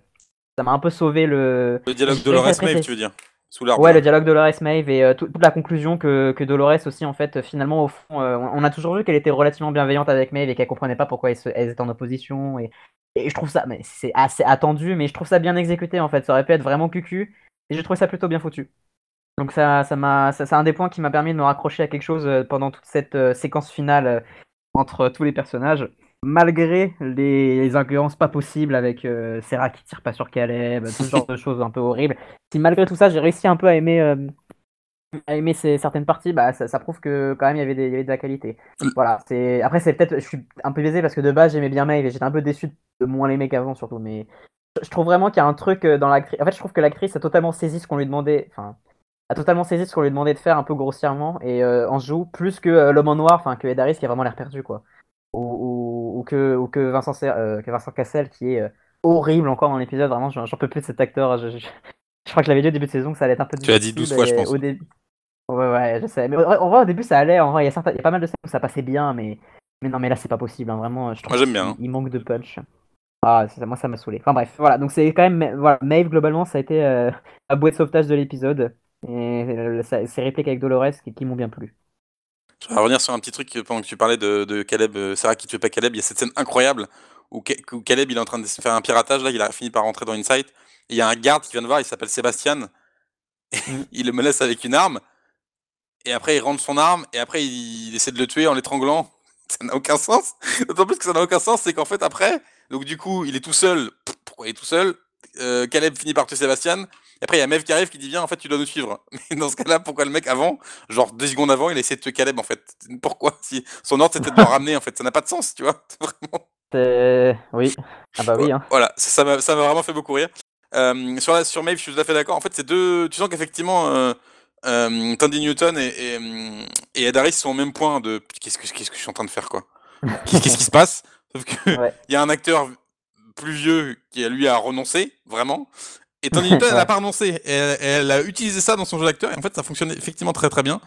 Ça m'a un peu sauvé le. Le dialogue Et- Dolores et après, Maeve, c'est- tu veux dire Sous l'arbre. Ouais, le dialogue Dolores Maeve et euh, tout- toute la conclusion que, que Dolores aussi, en fait, finalement, au fond, euh, on a toujours vu qu'elle était relativement bienveillante avec Maeve et qu'elle comprenait pas pourquoi elles, se- étaient en opposition. Et, et je trouve ça, mais c'est assez attendu, mais je trouve ça bien exécuté en fait. Ça aurait pu être vraiment cucu et j'ai trouvé ça plutôt bien foutu. Donc ça, ça m'a, ça- c'est un des points qui m'a permis de me raccrocher à quelque chose euh, pendant toute cette euh, séquence finale euh, entre tous les personnages. Malgré les, les pas possibles avec euh, Serra qui tire pas sur Caleb, tout ce genre de choses un peu horribles. Si malgré tout ça, j'ai réussi un peu à aimer, euh, à aimer ces, certaines parties, bah, ça, ça prouve que quand même il y avait, des, il y avait de la qualité. Voilà. C'est après c'est peut-être, je suis un peu biaisé parce que de base j'aimais bien Maeve et j'étais un peu déçu de moins l'aimer qu'avant surtout. Mais je trouve vraiment qu'il y a un truc dans l'actrice. En fait, je trouve que l'actrice a totalement saisi ce qu'on lui demandait. Enfin, a totalement saisi ce qu'on lui demandait de faire un peu grossièrement et euh, en joue plus que euh, l'homme en noir, enfin que Ed Harris qui a vraiment l'air perdu quoi. Ou, ou, ou que, ou que Vincent, Ser- euh, que Vincent Cassel qui est horrible encore dans l'épisode. Vraiment, j'en peux plus de cet acteur. Je, je- je crois que je l'avais dit au début de saison que ça allait être un peu Tu l'as dit difficile 12 fois, je pense. Au. Ouais, ouais, je sais. Mais en vrai, au début, ça allait. En vrai, il y a, certains- il y a pas mal de scènes où ça passait bien, mais, mais non, mais là, c'est pas possible. hein, Vraiment, je trouve Moi, j'aime bien, qu'il- il manque de punch. Ah, ça- moi, ça m'a saoulé. Enfin, bref, voilà. Donc, c'est quand même. Voilà, Maeve, globalement, ça a été euh, la bouée de sauvetage de l'épisode. Et euh, ça- ces répliques avec Dolores qui, qui m'ont bien plu. Je vais revenir sur un petit truc euh, pendant que tu parlais de, de Caleb. euh, Sarah qui ne fait pas Caleb. Il y a cette scène incroyable où, Ca- où Caleb il est en train de faire un piratage. Là, il a fini par rentrer dans Insight. Et il y a un garde qui vient de voir. Il s'appelle Sébastien. Mm. il le menace avec une arme. Et après, il rentre son arme. Et après, il, il essaie de le tuer en l'étranglant. Ça n'a aucun sens. D'autant plus que ça n'a aucun sens, c'est qu'en fait, après, donc du coup, il est tout seul. Pourquoi il est tout seul? Euh, Caleb finit par tuer Sébastien. Et après, il y a Mev qui arrive qui dit Viens, en fait, tu dois nous suivre. Mais dans ce cas-là, pourquoi le mec, avant, genre deux secondes avant, il a essayé de tuer Caleb, en fait? Pourquoi? Si Son ordre, c'était de le ramener, en fait. Ça n'a pas de sens, tu vois? Vraiment. Oui. Ah, bah oui. Hein. Voilà, ça m'a vraiment fait beaucoup rire. Euh, sur, la, sur Maeve, je suis tout à fait d'accord. En fait, c'est deux. Tu sens qu'effectivement, euh, euh, Tandy Newton et, et, et Ed Harris sont au même point de. Qu'est-ce que, qu'est-ce que je suis en train de faire, quoi? Qu'est-ce qui se passe? Sauf que Ouais. il y a un acteur plus vieux qui, lui, a renoncé, vraiment. Et Newton, elle Ouais. a pas renoncé. Elle, elle a utilisé ça dans son jeu d'acteur. Et en fait, ça fonctionne effectivement très très bien.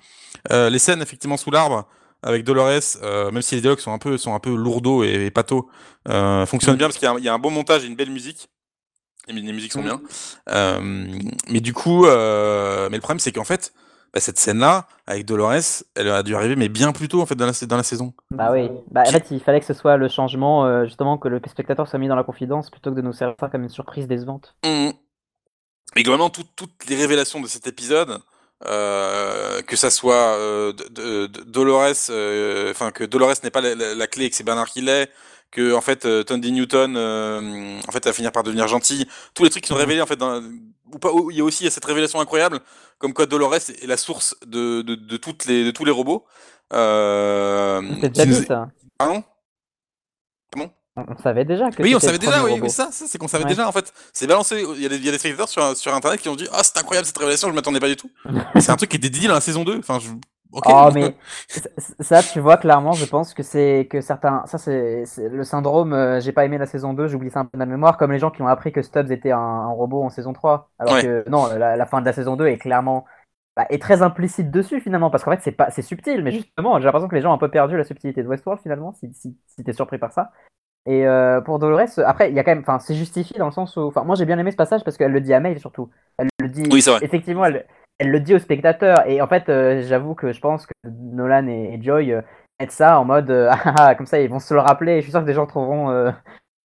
Euh, les scènes, effectivement, sous l'arbre, avec Dolores, euh, même si les dialogues sont un peu, sont un peu lourdeaux et, et pathos, euh, fonctionnent bien parce qu'il y a un- il y, a un bon montage et une belle musique. Les, les musiques sont Mhm. bien. Mais du coup, mais le problème, c'est qu'en fait, bah, cette scène-là, avec Dolores, elle a dû arriver, mais bien plus tôt, en fait, dans la, dans la saison. Bah oui. Bah, en fait, il fallait que ce soit le changement, euh, justement, que le spectateur soit mis dans la confidence plutôt que de nous servir ça comme une surprise décevante. Mhm. Et globalement, tout- toutes les révélations de cet épisode, euh, que ça soit euh, de, de- Dolores, euh, enfin que Dolores n'est pas la, la- la clé et que c'est Bernard qui l'est, que en fait euh, Tandy Newton, euh, en fait, va finir par devenir gentille. Tous les trucs qui sont révélés en fait, dans, ou pas, il y a aussi cette révélation incroyable, comme quoi Dolores est la source de, de, de toutes les de tous les robots. Euh, qui déjà nous- ça. Ah non On, on savait déjà que Oui, on savait déjà, oui, oui, ça, ça c'est qu'on savait Ouais. déjà en fait. C'est balancé. Il y a des, il y a des spectateurs sur, sur internet qui ont dit Ah, c'est incroyable cette révélation, je m'attendais pas du tout. Mais c'est un truc qui était dit dans la saison 2. Enfin, je. Oh, mais c- ça, tu vois, clairement, je pense que c'est que certains. Ça, c'est c'est le syndrome. euh, j'ai pas aimé la saison 2, j'oublie ça un peu de la mémoire, comme les gens qui ont appris que Stubbs était un, un robot en saison 3. Alors Ouais. que non, la, la fin de la saison 2 est clairement. bah, est très implicite dessus finalement, parce qu'en fait, c'est pas c'est subtil, mais justement, j'ai l'impression que les gens ont un peu perdu la subtilité de Westworld finalement, si, si, si t'es surpris par ça. Et euh, pour Dolores, après, il y a quand même. Enfin, c'est justifié dans le sens où. Enfin, moi, j'ai bien aimé ce passage parce qu'elle le dit à Maeve surtout. Elle le dit. Oui, c'est vrai. Effectivement, elle, elle le dit au spectateur. Et en fait, euh, j'avoue que je pense que Nolan et, et Joy euh, mettent ça en mode. euh, ah, ah, comme ça, ils vont se le rappeler. Et je suis sûr que des gens trouveront,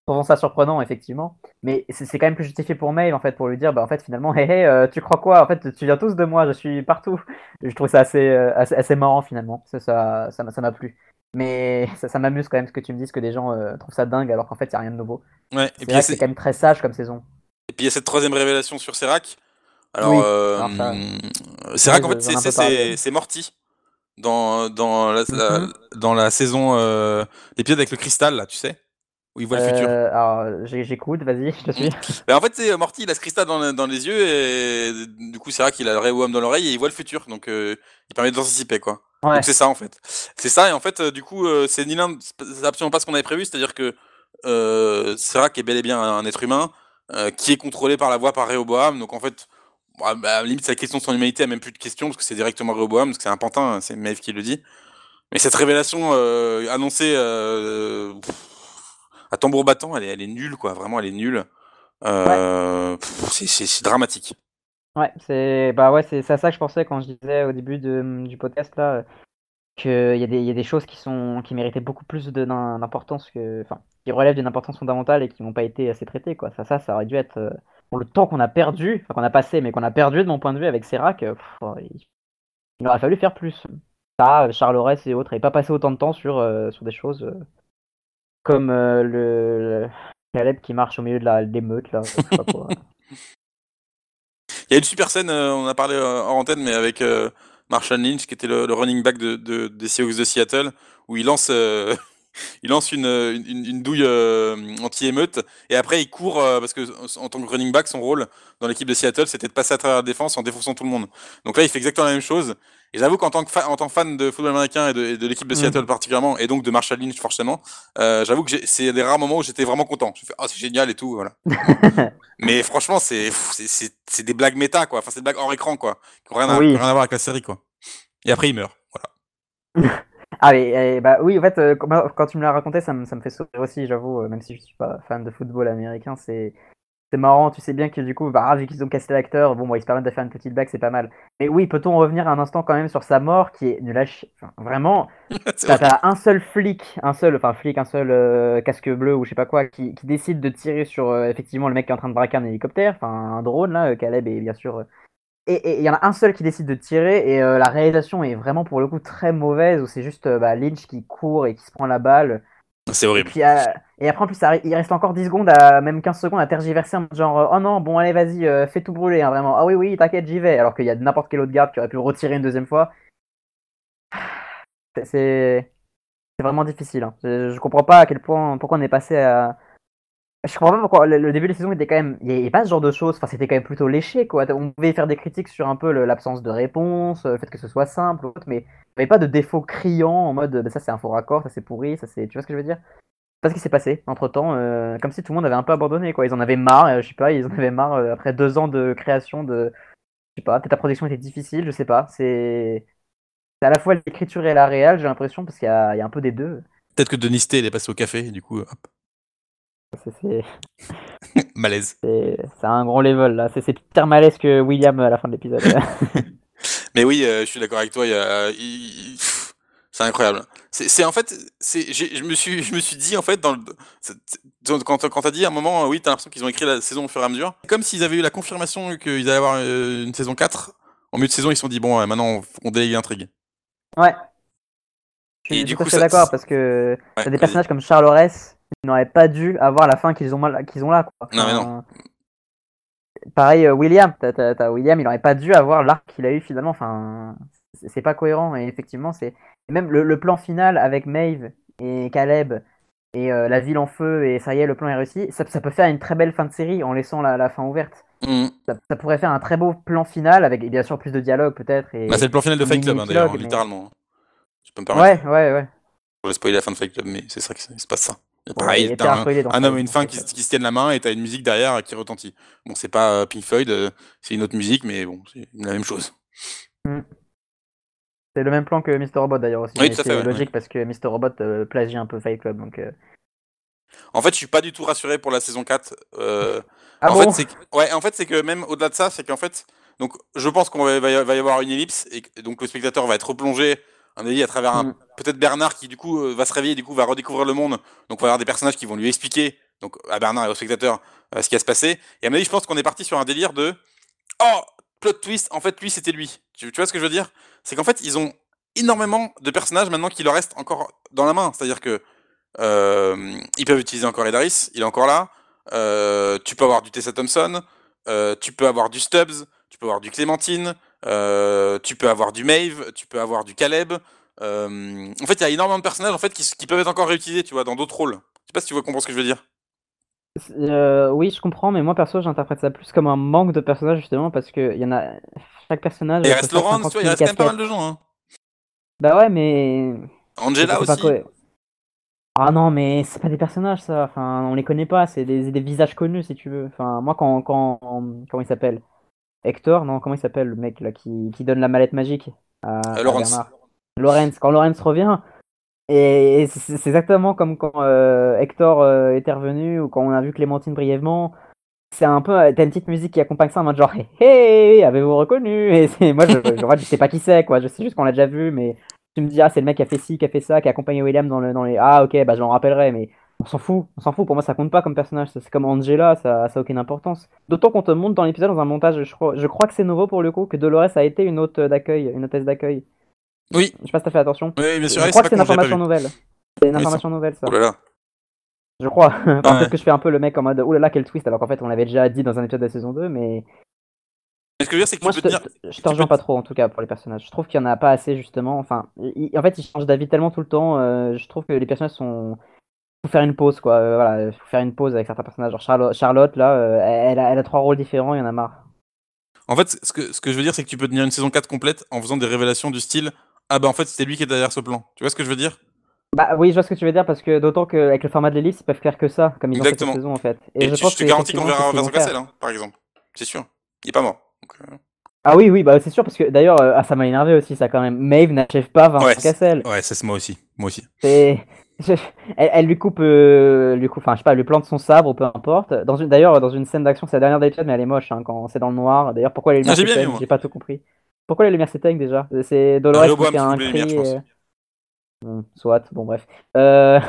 trouveront ça surprenant, effectivement. Mais c'est quand même plus justifié pour Maeve, en fait, pour lui dire bah, en fait, finalement, hé hé, euh, tu crois quoi? En fait, tu viens tous de moi, je suis partout. Je trouve ça assez, assez, assez marrant, finalement. Ça ça, m'a- ça m'a plu. Mais ça, ça m'amuse quand même ce que tu me dises que des gens euh, trouvent ça dingue alors qu'en fait, il n'y a rien de nouveau. Ouais. Et C'est puis, c'est ces- quand même très sage comme saison. et puis il y a cette troisième révélation sur Serac. Alors, Oui. euh, Alors ça- Serac, Oui, en fait, c'est- Morty. Dans, dans, la, la- Mhm. dans la saison. Euh, L'épisode avec le cristal, là, tu sais Où il voit le futur. Euh, alors, j'écoute, vas-y, je te suis. Ben, en fait, c'est Morty, il a ce cristal dans, le- dans les yeux et du coup, c'est vrai qu'il a le Rayworm dans l'oreille et il voit le futur. Donc, euh, il permet d'anticiper, quoi. Ouais. Donc, c'est ça, en fait. C'est ça, et en fait, euh, du coup, euh, c'est ni l'un, c'est absolument pas ce qu'on avait prévu. C'est-à-dire que euh, Serac est bel et bien un être humain qui est contrôlé par la voix par Rehoboam. Donc, en fait, bah, bah, limite, sa question de son humanité a même plus de question parce que c'est directement Rehoboam, parce que c'est un pantin, c'est Maeve qui le dit. Mais cette révélation annoncée pff, à tambour battant, elle est, elle est nulle, quoi. Vraiment, elle est nulle. Euh, pff, c'est- dramatique. Ouais, c'est bah ouais, c'est ça que je pensais quand je disais au début de, du podcast là qu'il y, a des- il y a des choses qui sont qui méritaient beaucoup plus d'importance que enfin qui relèvent d'une importance fondamentale et qui n'ont pas été assez traitées quoi. Ça ça ça aurait dû être euh, pour le temps qu'on a perdu, enfin qu'on a passé mais qu'on a perdu de mon point de vue avec Serac, euh, oh, il, il aurait fallu faire plus. Ça, Charles Aurès et autres, et pas passer autant de temps sur euh, sur des choses euh, comme euh, le, le Caleb qui marche au milieu de la l'émeute là. Il y a une super scène, euh, on a parlé euh, en antenne, mais avec euh, Marshall Lynch, qui était le, running back de, de- des Seahawks de Seattle, où il lance, euh, il lance une, euh, une, une douille euh, anti-émeute, et après il court, euh, parce que en tant que running back, son rôle dans l'équipe de Seattle, c'était de passer à travers la défense en défonçant tout le monde. Donc là, il fait exactement la même chose. Et j'avoue qu'en tant que fa- en tant que fan de football américain et de, l'équipe de Mhm. Seattle particulièrement, et donc de Marshall Lynch forcément, euh, j'avoue que c'est des rares moments où j'étais vraiment content. Je fais, oh, c'est génial et tout, voilà. Mais franchement, c'est c'est- des blagues méta, quoi. Enfin, c'est des blagues hors écran, quoi. Qui ont rien à, Oui. rien à voir avec la série, quoi. Et après, il meurt. Voilà. Ah mais eh, bah oui en fait euh, quand quand tu me l'as raconté ça me, ça me fait sourire aussi j'avoue euh, même si je suis pas fan de football américain c'est c'est marrant tu sais bien que du coup bah vu qu'ils ont casté l'acteur bon bon ils se permettent de faire une petite blague c'est pas mal mais oui peut-on revenir un instant quand même sur sa mort qui est à chier Enfin, vraiment t'as vrai. un seul flic un seul enfin flic un seul euh, casque bleu ou je sais pas quoi qui, qui décide de tirer sur euh, effectivement le mec qui est en train de braquer un hélicoptère enfin un drone là euh, Caleb est bien sûr et et il y en a un seul qui décide de tirer et la réalisation est vraiment pour le coup très mauvaise où c'est juste bah, Lynch qui court et qui se prend la balle. C'est horrible. euh, et après en plus il reste encore 10 secondes à même 15 secondes à tergiverser en genre euh, oh non bon allez vas-y euh, fais tout brûler hein, vraiment ah oui oui t'inquiète j'y vais alors qu'il y a n'importe quel autre garde qui aurait pu retirer une deuxième fois. C'est vraiment difficile. hein. Je, je comprends pas à quel point pourquoi on est passé à Je comprends pas pourquoi le, début de la saison était quand même. Il n'y avait pas ce genre de choses. Enfin, c'était quand même plutôt léché, quoi. On pouvait faire des critiques sur un peu l'absence de réponse, le fait que ce soit simple, mais il n'y avait pas de défaut criant en mode bah, ça c'est un faux raccord, ça c'est pourri, ça c'est. Tu vois ce que je veux dire? Pas ce qui s'est passé entre temps, euh, comme si tout le monde avait un peu abandonné, quoi. Ils en avaient marre, euh, je sais pas, ils en avaient marre euh, après deux ans de création de. Je sais pas, peut-être la production était difficile, je sais pas. C'est. à la fois l'écriture et la réelle, j'ai l'impression, parce qu'il y, a, un peu des deux. Peut-être que Denis T, il est passé au café, du coup, hop. C'est. malaise. C'est un gros level là. C'est pire malaise que William à la fin de l'épisode. Mais oui, je suis d'accord avec toi. Il. C'est incroyable. C'est en fait, je me suis je me suis dit en fait dans le, quand quand t'as dit à un moment oui t'as l'impression qu'ils ont écrit la saison au fur et à mesure comme s'ils avaient eu la confirmation qu'ils allaient avoir euh, une saison 4 en milieu de saison ils se sont dit bon maintenant on délègue l'intrigue. Ouais. Je suis du coup d'accord parce que t'as des personnages comme Charles Aurès ils n'auraient pas dû avoir la fin qu'ils ont qu'ils ont là quoi. non mais non. Pareil euh, William, t'as William il n'aurait pas dû avoir l'arc qu'il a eu finalement enfin c'est pas cohérent et effectivement c'est même le, plan final avec Maeve et Caleb et euh, la ville en feu et ça y est le plan est réussi ça, peut faire une très belle fin de série en laissant la, fin ouverte mm. ça, pourrait faire un très beau plan final avec bien sûr plus de dialogue peut-être bah, c'est le plan final de Fight Club hein, d'ailleurs littéralement je peux me permettre ouais ouais ouais je vais spoiler la fin de Fight Club mais c'est ça que se passe ça Pareil, t'as un, homme et une femme qui, qui, se tiennent la main et t'as une musique derrière qui retentit. Bon, c'est pas euh, Pink Floyd, euh, c'est une autre musique, mais bon, c'est la même chose. Mm. C'est le même plan que Mr. Robot d'ailleurs aussi. Oui, c'est logique parce que Mr. Robot euh, plagie un peu Fight Club. Donc, euh. En fait, je suis pas du tout rassuré pour la saison 4. Euh... Ah en, bon? fait, ouais, en fait, c'est que même au-delà de ça, c'est qu'en fait, donc, je pense qu'on va, y avoir une ellipse et donc le spectateur va être replongé un à travers un, mm. peut-être Bernard qui du coup euh, va se réveiller, du coup va redécouvrir le monde. Donc on va avoir des personnages qui vont lui expliquer, donc à Bernard et au spectateur, ce qui va se passer. Et à mon avis, je pense qu'on est parti sur un délire de oh plot twist, en fait lui c'était lui. Tu, tu vois ce que je veux dire? C'est qu'en fait ils ont énormément de personnages maintenant qui leur restent encore dans la main. C'est-à-dire que euh, ils peuvent utiliser encore Edaris, il est encore là. Euh, tu peux avoir du Tessa Thompson, euh, tu peux avoir du Stubbs, tu peux avoir du Clémentine, tu peux avoir du Maeve, tu peux avoir du Caleb. en fait, il y a énormément de personnages en fait qui, peuvent être encore réutilisés, tu vois, dans d'autres rôles. Je sais pas si tu vois comprendre ce que je veux dire. oui, je comprends, mais moi perso, j'interprète ça plus comme un manque de personnages justement parce que il y en a chaque personnage. il reste Laurent, tu vois, il reste quand même pas mal de gens. Hein. Bah ouais, mais. Angela aussi. Ah non, mais c'est pas des personnages ça. Enfin, on les connaît pas. C'est des, des, visages connus si tu veux. Enfin, moi quand quand comment il s'appelle Hector, non Comment il s'appelle le mec là qui, qui donne la mallette magique à, euh, Lawrence. Lawrence. Quand Lawrence revient. Et c'est exactement comme quand euh, Hector euh, était revenu ou quand on a vu Clémentine brièvement c'est un peu t'as une petite musique qui accompagne ça en mode genre hey, hey avez-vous reconnu? Et moi je, je, je, sais pas qui c'est quoi je sais juste qu'on l'a déjà vu mais tu me dis ah c'est le mec qui a fait ci qui a fait ça qui a accompagné William dans, le, dans les ah ok bah je m'en rappellerai mais on s'en fout on s'en fout pour moi ça compte pas comme personnage c'est comme Angela ça, ça a aucune importance d'autant qu'on te montre dans l'épisode dans un montage je crois je crois que c'est nouveau pour le coup que Dolores a été une hôte d'accueil une hôtesse d'accueil oui je sais pas si t'as fait attention oui bien sûr je crois que c'est une information nouvelle c'est une information nouvelle ça oh là là. Je crois. Parce que je fais un peu le mec en mode oh là là, quel twist, alors qu'en fait, on l'avait déjà dit dans un épisode de la saison 2, mais. Ce que je veux dire, c'est que Moi, tu peux je te, dire... je te rejoins pas trop, en tout cas, pour les personnages. Je trouve qu'il y en a pas assez, justement. Enfin, en fait, ils changent d'avis tellement tout le temps. Euh, je trouve que les personnages sont. Faut faire une pause, quoi. Euh, voilà, faut faire une pause avec certains personnages. Genre Charlotte, Charlotte là, euh, elle, a, elle a trois rôles différents, il y en a marre. En fait, ce que, ce que je veux dire, c'est que tu peux tenir une saison 4 complète en faisant des révélations du style Ah bah en fait, c'était lui qui est derrière ce plan. Tu vois ce que je veux dire? Bah oui, je vois ce que tu veux dire parce que d'autant qu'avec le format de l'ellipse, ils peuvent faire que ça, comme ils Exactement. ont fait cette saison en fait. Et, je, pense te garantis qu'on verra Vincent Cassel, hein, par exemple. C'est sûr. Il est pas mort. Euh. Ah oui, oui, bah c'est sûr parce que d'ailleurs, ah, ça m'a énervé aussi ça quand même. Maeve n'achève pas Vincent ouais, Cassel. Ouais, c'est moi aussi, moi aussi. Elle, lui coupe, euh, lui coupe, enfin je sais pas, elle lui plante son sabre ou peu importe. Dans une, d'ailleurs, dans une scène d'action, c'est la dernière d'épisode, mais elle est moche hein, quand c'est dans le noir. D'ailleurs, pourquoi les lumières ah, J'ai pas tout compris. Pourquoi les lumières s'éteignent déjà? C'est Dolores qui fait un cri. soit, bon bref. Euh...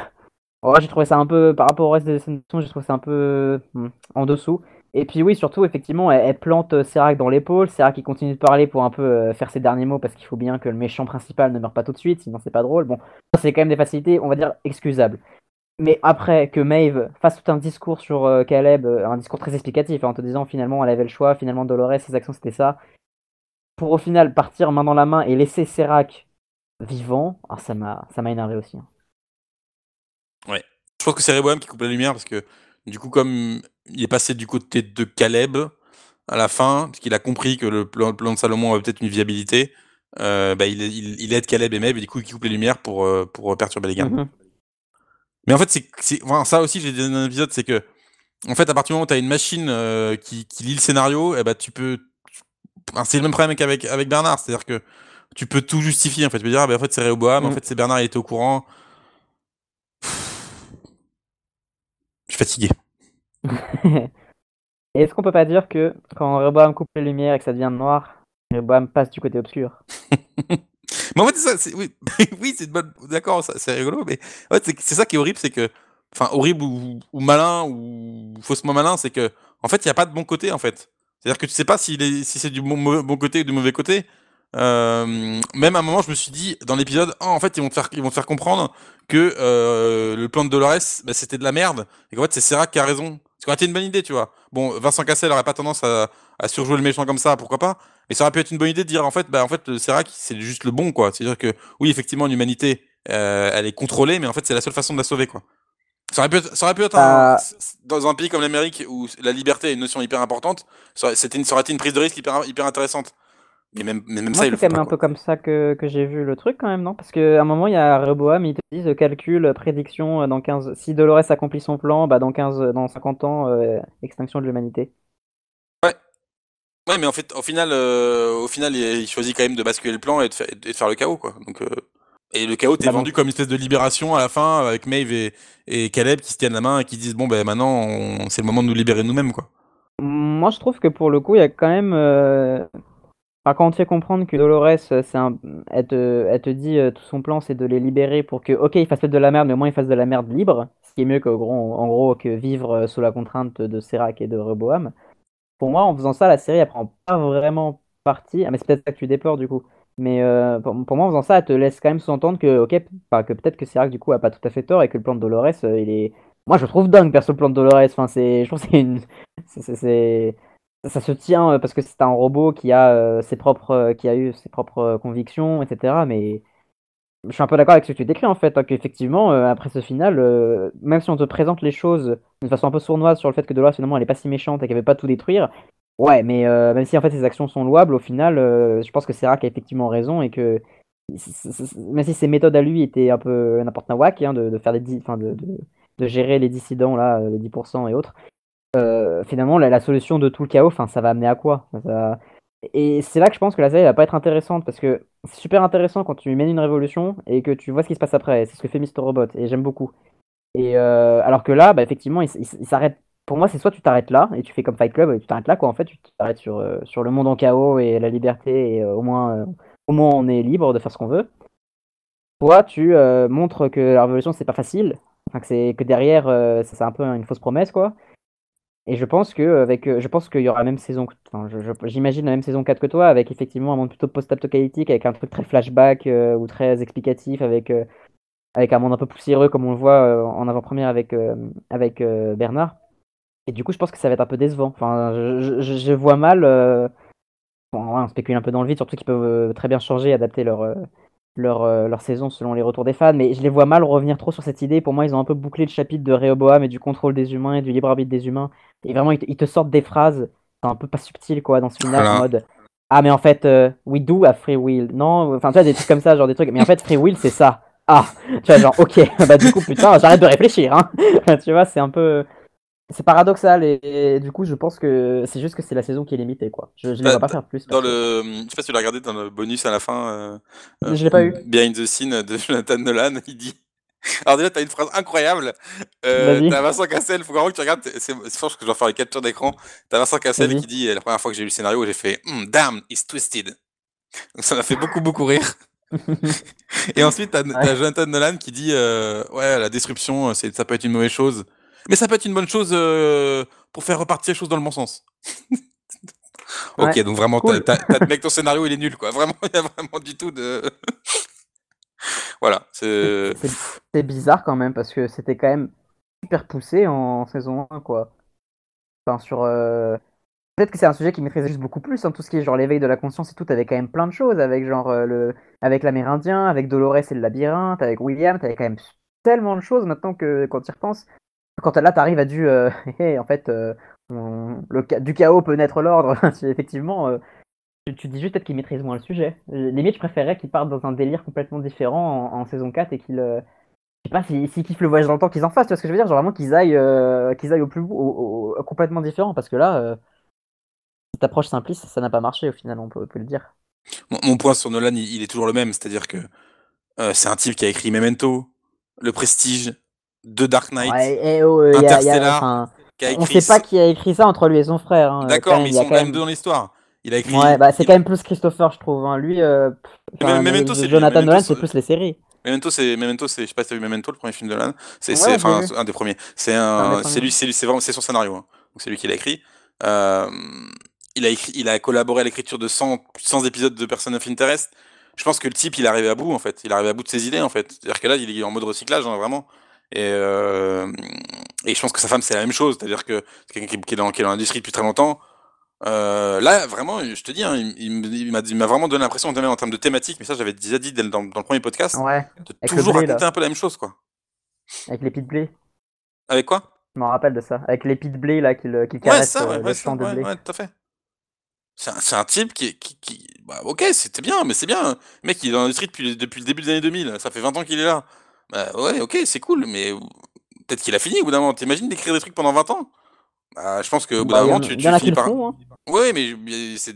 j'ai trouvé ça un peu, par rapport au reste des scènes j'ai trouvé ça un peu hmm, en dessous. Et puis oui, surtout, effectivement, elle, plante Serac dans l'épaule. Serac qui continue de parler pour un peu euh, faire ses derniers mots parce qu'il faut bien que le méchant principal ne meure pas tout de suite, sinon c'est pas drôle. Bon, c'est quand même des facilités, on va dire, excusables. Mais après que Maeve fasse tout un discours sur euh, Caleb, euh, un discours très explicatif, hein, en te disant finalement elle avait le choix, finalement Dolores, ses actions c'était ça, pour au final partir main dans la main et laisser Serac vivant, ah, ça m'a énervé aussi. Hein. Ouais. Je pense que c'est Reboam qui coupe la lumière parce que Du coup, comme il est passé du côté de Caleb à la fin, parce qu'il a compris que le plan, de Salomon avait peut-être une viabilité, euh, bah, il, il, aide Caleb et Meb, et du coup, il coupe les lumières pour, euh, pour perturber les gars. Mhm. Mais en fait, c'est enfin, ça aussi, j'ai dit dans un épisode, c'est que, en fait, à partir du moment où tu as une machine euh, qui, qui, lit le scénario, eh ben, tu peux. c'est le même problème qu'avec avec Bernard, c'est-à-dire que tu peux tout justifier. En fait, tu peux dire, ah, ben, en fait, c'est Réoboam, en mm. fait, c'est Bernard, il était au courant. Je suis fatigué. Est-ce qu'on peut pas dire que quand Réoboam coupe les lumières et que ça devient noir, Réoboam passe du côté obscur? Mais en fait, ça, oui, oui c'est bonne. D'accord, c'est rigolo, mais en fait, c'est ça qui est horrible, c'est que. Enfin, horrible ou, malin ou faussement malin, c'est que. En fait, il n'y a pas de bon côté, en fait. C'est-à-dire que tu sais pas si, si c'est du bon, bon, côté ou du mauvais côté. Euh, même à un moment, je me suis dit dans l'épisode, oh, en fait, ils vont te faire, ils vont te faire comprendre que euh, le plan de Dolores, bah, c'était de la merde, et qu'en fait, c'est Serac qui a raison. C'est qu'on a été une bonne idée, tu vois. Bon, Vincent Cassel aurait pas tendance à, à, surjouer le méchant comme ça, pourquoi pas. Mais ça aurait pu être une bonne idée de dire, en fait, bah, en fait, Serac, c'est juste le bon, quoi. C'est-à-dire que, oui, effectivement, l'humanité, euh, elle est contrôlée, mais en fait, c'est la seule façon de la sauver, quoi. Ça aurait pu être, ça aurait pu être un, dans un pays comme l'Amérique où la liberté est une notion hyper importante, ça aurait, une, ça aurait été une prise de risque hyper, hyper intéressante. Mais même, même ça, il le C'est quand même un peu comme ça que, que j'ai vu le truc quand même, non? Parce qu'à un moment, il y a Reboam, ils te disent euh, calcul, euh, prédiction, euh, dans 15... si Dolores accomplit son plan, bah dans, 15, dans 50 ans, extinction de l'humanité. Ouais. Ouais, mais en fait, au final, au final il, choisit quand même de basculer le plan et de, faire, le chaos, quoi. Donc, Et le chaos, t'es bah vendu comme une espèce de libération à la fin, avec Maeve et, et Caleb qui se tiennent la main et qui disent bon, ben maintenant, c'est le moment de nous libérer nous-mêmes, quoi. Moi, je trouve que pour le coup, il y a quand même quand on te fait comprendre que Dolores, euh, c'est un... elle, te... elle te dit euh, tout son plan, c'est de les libérer pour que, ok, ils fassent de la merde, mais au moins ils fassent de la merde libre, ce qui est mieux que, gros, en gros que vivre euh, sous la contrainte de Serac et de Reboam. Pour moi, en faisant ça, la série, elle prend pas vraiment parti. Ah, mais c'est peut-être ça que tu déplores du coup. Mais pour, moi, en faisant ça, elle te laisse quand même sous-entendre que, ok, que peut-être que Serac du coup a pas tout à fait tort et que le plan de Dolores, il est. Moi, je trouve dingue perso le plan de Dolores. Enfin, c'est, je trouve c'est c'est, ça se tient euh, parce que c'est un robot qui a euh, ses propres euh, qui a eu ses propres convictions etc mais je suis un peu d'accord avec ce que tu décris en fait hein, qu'effectivement après ce final même si on te présente les choses de façon un peu sournoise sur le fait que Dolores finalement elle est pas si méchante et qu'elle veut pas tout détruire ouais mais même si en fait ses actions sont louables au final je pense que Serac a effectivement raison et que même si ses méthodes à lui étaient un peu n'importe quoi hein, de, faire des enfin de, de, gérer les dissidents là les 10% et autres euh, finalement, la, solution de tout le chaos, ça va amener à quoi? Et c'est là que je pense que la série va pas être intéressante parce que c'est super intéressant quand tu mènes une révolution et que tu vois ce qui se passe après. C'est ce que fait Mr. Robot et j'aime beaucoup. Et euh, alors que là, bah, effectivement, il, s'arrête. Pour moi, c'est soit tu t'arrêtes là et tu fais comme Fight Club et tu t'arrêtes là, quoi. En fait, tu t'arrêtes sur, euh, sur le monde en chaos et la liberté et au moins, au moins on est libre de faire ce qu'on veut. Soit tu montres que la révolution c'est pas facile, que que derrière c'est un peu une fausse promesse, quoi et je pense que avec, euh, je pense qu'il y aura la même saison, enfin, j'imagine la même saison 4 que toi, avec effectivement un monde plutôt post-apocalyptique, avec un truc très flashback euh, ou très explicatif, avec, euh, avec un monde un peu poussiéreux comme on le voit en avant-première avec, avec Bernard. Et du coup, je pense que ça va être un peu décevant. Enfin, je, je, vois mal. on spécule un peu dans le vide, surtout qu'ils peuvent très bien changer, adapter leur leur, euh, leur saison selon les retours des fans, mais je les vois mal revenir trop sur cette idée. Pour moi, ils ont un peu bouclé le chapitre de Rehoboam et du contrôle des humains et du libre arbitre des humains. Et vraiment, ils te, sortent des phrases un peu pas subtiles quoi dans ce final en mode ah mais en fait euh, we do have free will non enfin tu vois des trucs comme ça genre des trucs. Mais en fait free will c'est ça. Ah tu vois genre ok. Bah du coup putain j'arrête de réfléchir hein. Tu vois c'est un peu c'est paradoxal et, du coup je pense que c'est juste que c'est la saison qui est limitée quoi. Je, je ne bah, pas faire plus. Dans le, je sais pas si tu l'as regardé dans le bonus à la fin. Euh, je l'ai pas eu. Behind the scene de Jonathan Nolan, il dit. Alors déjà t'as une phrase incroyable. Euh, t'as Vincent Cassel, faut vraiment que tu regardes. C'est pense que je dois faire les captures d'écran. T'as Vincent Cassel qui dit la première fois que j'ai lu le scénario, j'ai fait hmm, damn, it's twisted. Donc ça m'a fait beaucoup beaucoup rire. et ensuite t'as as Jonathan Nolan qui dit euh, ouais la disruption ça peut être une mauvaise chose. Mais ça peut être une bonne chose euh, pour faire repartir les choses dans le bon sens. ok, donc vraiment, t'as, mec, ton scénario, il est nul, quoi. Vraiment, il y a vraiment du tout de. voilà. C'est... bizarre quand même, parce que c'était quand même super poussé en saison 1, quoi. Enfin, sur. Euh, peut-être que c'est un sujet qui maîtrisait juste beaucoup plus, hein, tout ce qui est genre l'éveil de la conscience et tout, t'avais quand même plein de choses, avec genre euh, le, avec l'Amérindien, avec Dolores et le labyrinthe, avec William, t'avais quand même tellement de choses maintenant que quand tu y repenses, quand là, t'arrives à du. euh, en fait, euh, du chaos peut naître l'ordre. Effectivement, euh, tu, tu dis juste peut-être qu'ils maîtrisent moins le sujet. Limite, je préférerais qu'ils partent dans un délire complètement différent en, saison 4 et qu'ils. je sais pas, s'ils s'ils kiffent le voyage dans le temps, qu'ils en fassent, tu vois ce que je veux dire? Genre vraiment qu'ils aillent, qu'ils aillent au plus au- complètement différent, parce que là, cette approche simpliste, ça n'a pas marché au final, on peut, le dire. Mon, point sur Nolan, il, est toujours le même, c'est-à-dire que c'est un type qui a écrit Memento, Le Prestige, The Dark Knight, Ouais, et, oh, euh, y a- y a- Interstellar, enfin, qui a on écrit. sait pas qui a écrit ça entre lui et son frère. hein. D'accord, mais il ils sont quand même même- deux dans l'histoire. Il a écrit. Ouais, bah c'est il- quand même plus Christopher, je trouve. hein. Lui, euh, Mais enfin, Memento, mais c'est lui, Jonathan Memento, Nolan, c'est- plus les séries. Memento, c'est Memento, c'est je sais pas si t'as vu Memento, le premier film de Nolan. C'est Ouais, enfin un des premiers. C'est un c'est lui, c'est lui, c'est vraiment c'est son scénario. hein. Donc c'est lui qui l'a écrit. Euh, il a écrit, il a collaboré à l'écriture de 100, 100 épisodes de Person of Interest. Je pense que le type, il est arrivé à bout en fait. Il est arrivé à bout de ses idées en fait. C'est-à-dire que là, il est en mode recyclage hein, vraiment. Et euh, et je pense que sa femme c'est la même chose. C'est-à-dire que c'est quelqu'un qui, qui est dans, l'industrie depuis très longtemps. Euh, là, vraiment, je te dis, hein, il, il me- il m'a vraiment donné l'impression, en termes de thématique, mais ça j'avais déjà dit dans, dans le premier podcast, Ouais, de toujours blé, là. raconter un peu la même chose, quoi. avec l'épi de blé. Avec quoi? Je m'en rappelle de ça. Avec l'épi de blé, là, qu'il qu'il Ouais, caresse ça, euh, ouais, le champ de blé. ouais, tout à fait. C'est un, type qui, qui bah, ok, c'était bien, mais c'est bien. Le mec, il est dans l'industrie depuis, depuis le début des années 2000. Ça fait 20 ans qu'il est là. Bah, ouais, ok, c'est cool, mais peut-être qu'il a fini au bout d'un moment. T'imagines d'écrire des trucs pendant 20 ans? Bah, Je pense qu'au bout Bah, d'un en- moment, tu, tu finis par. font, hein. Ouais, mais, c'est.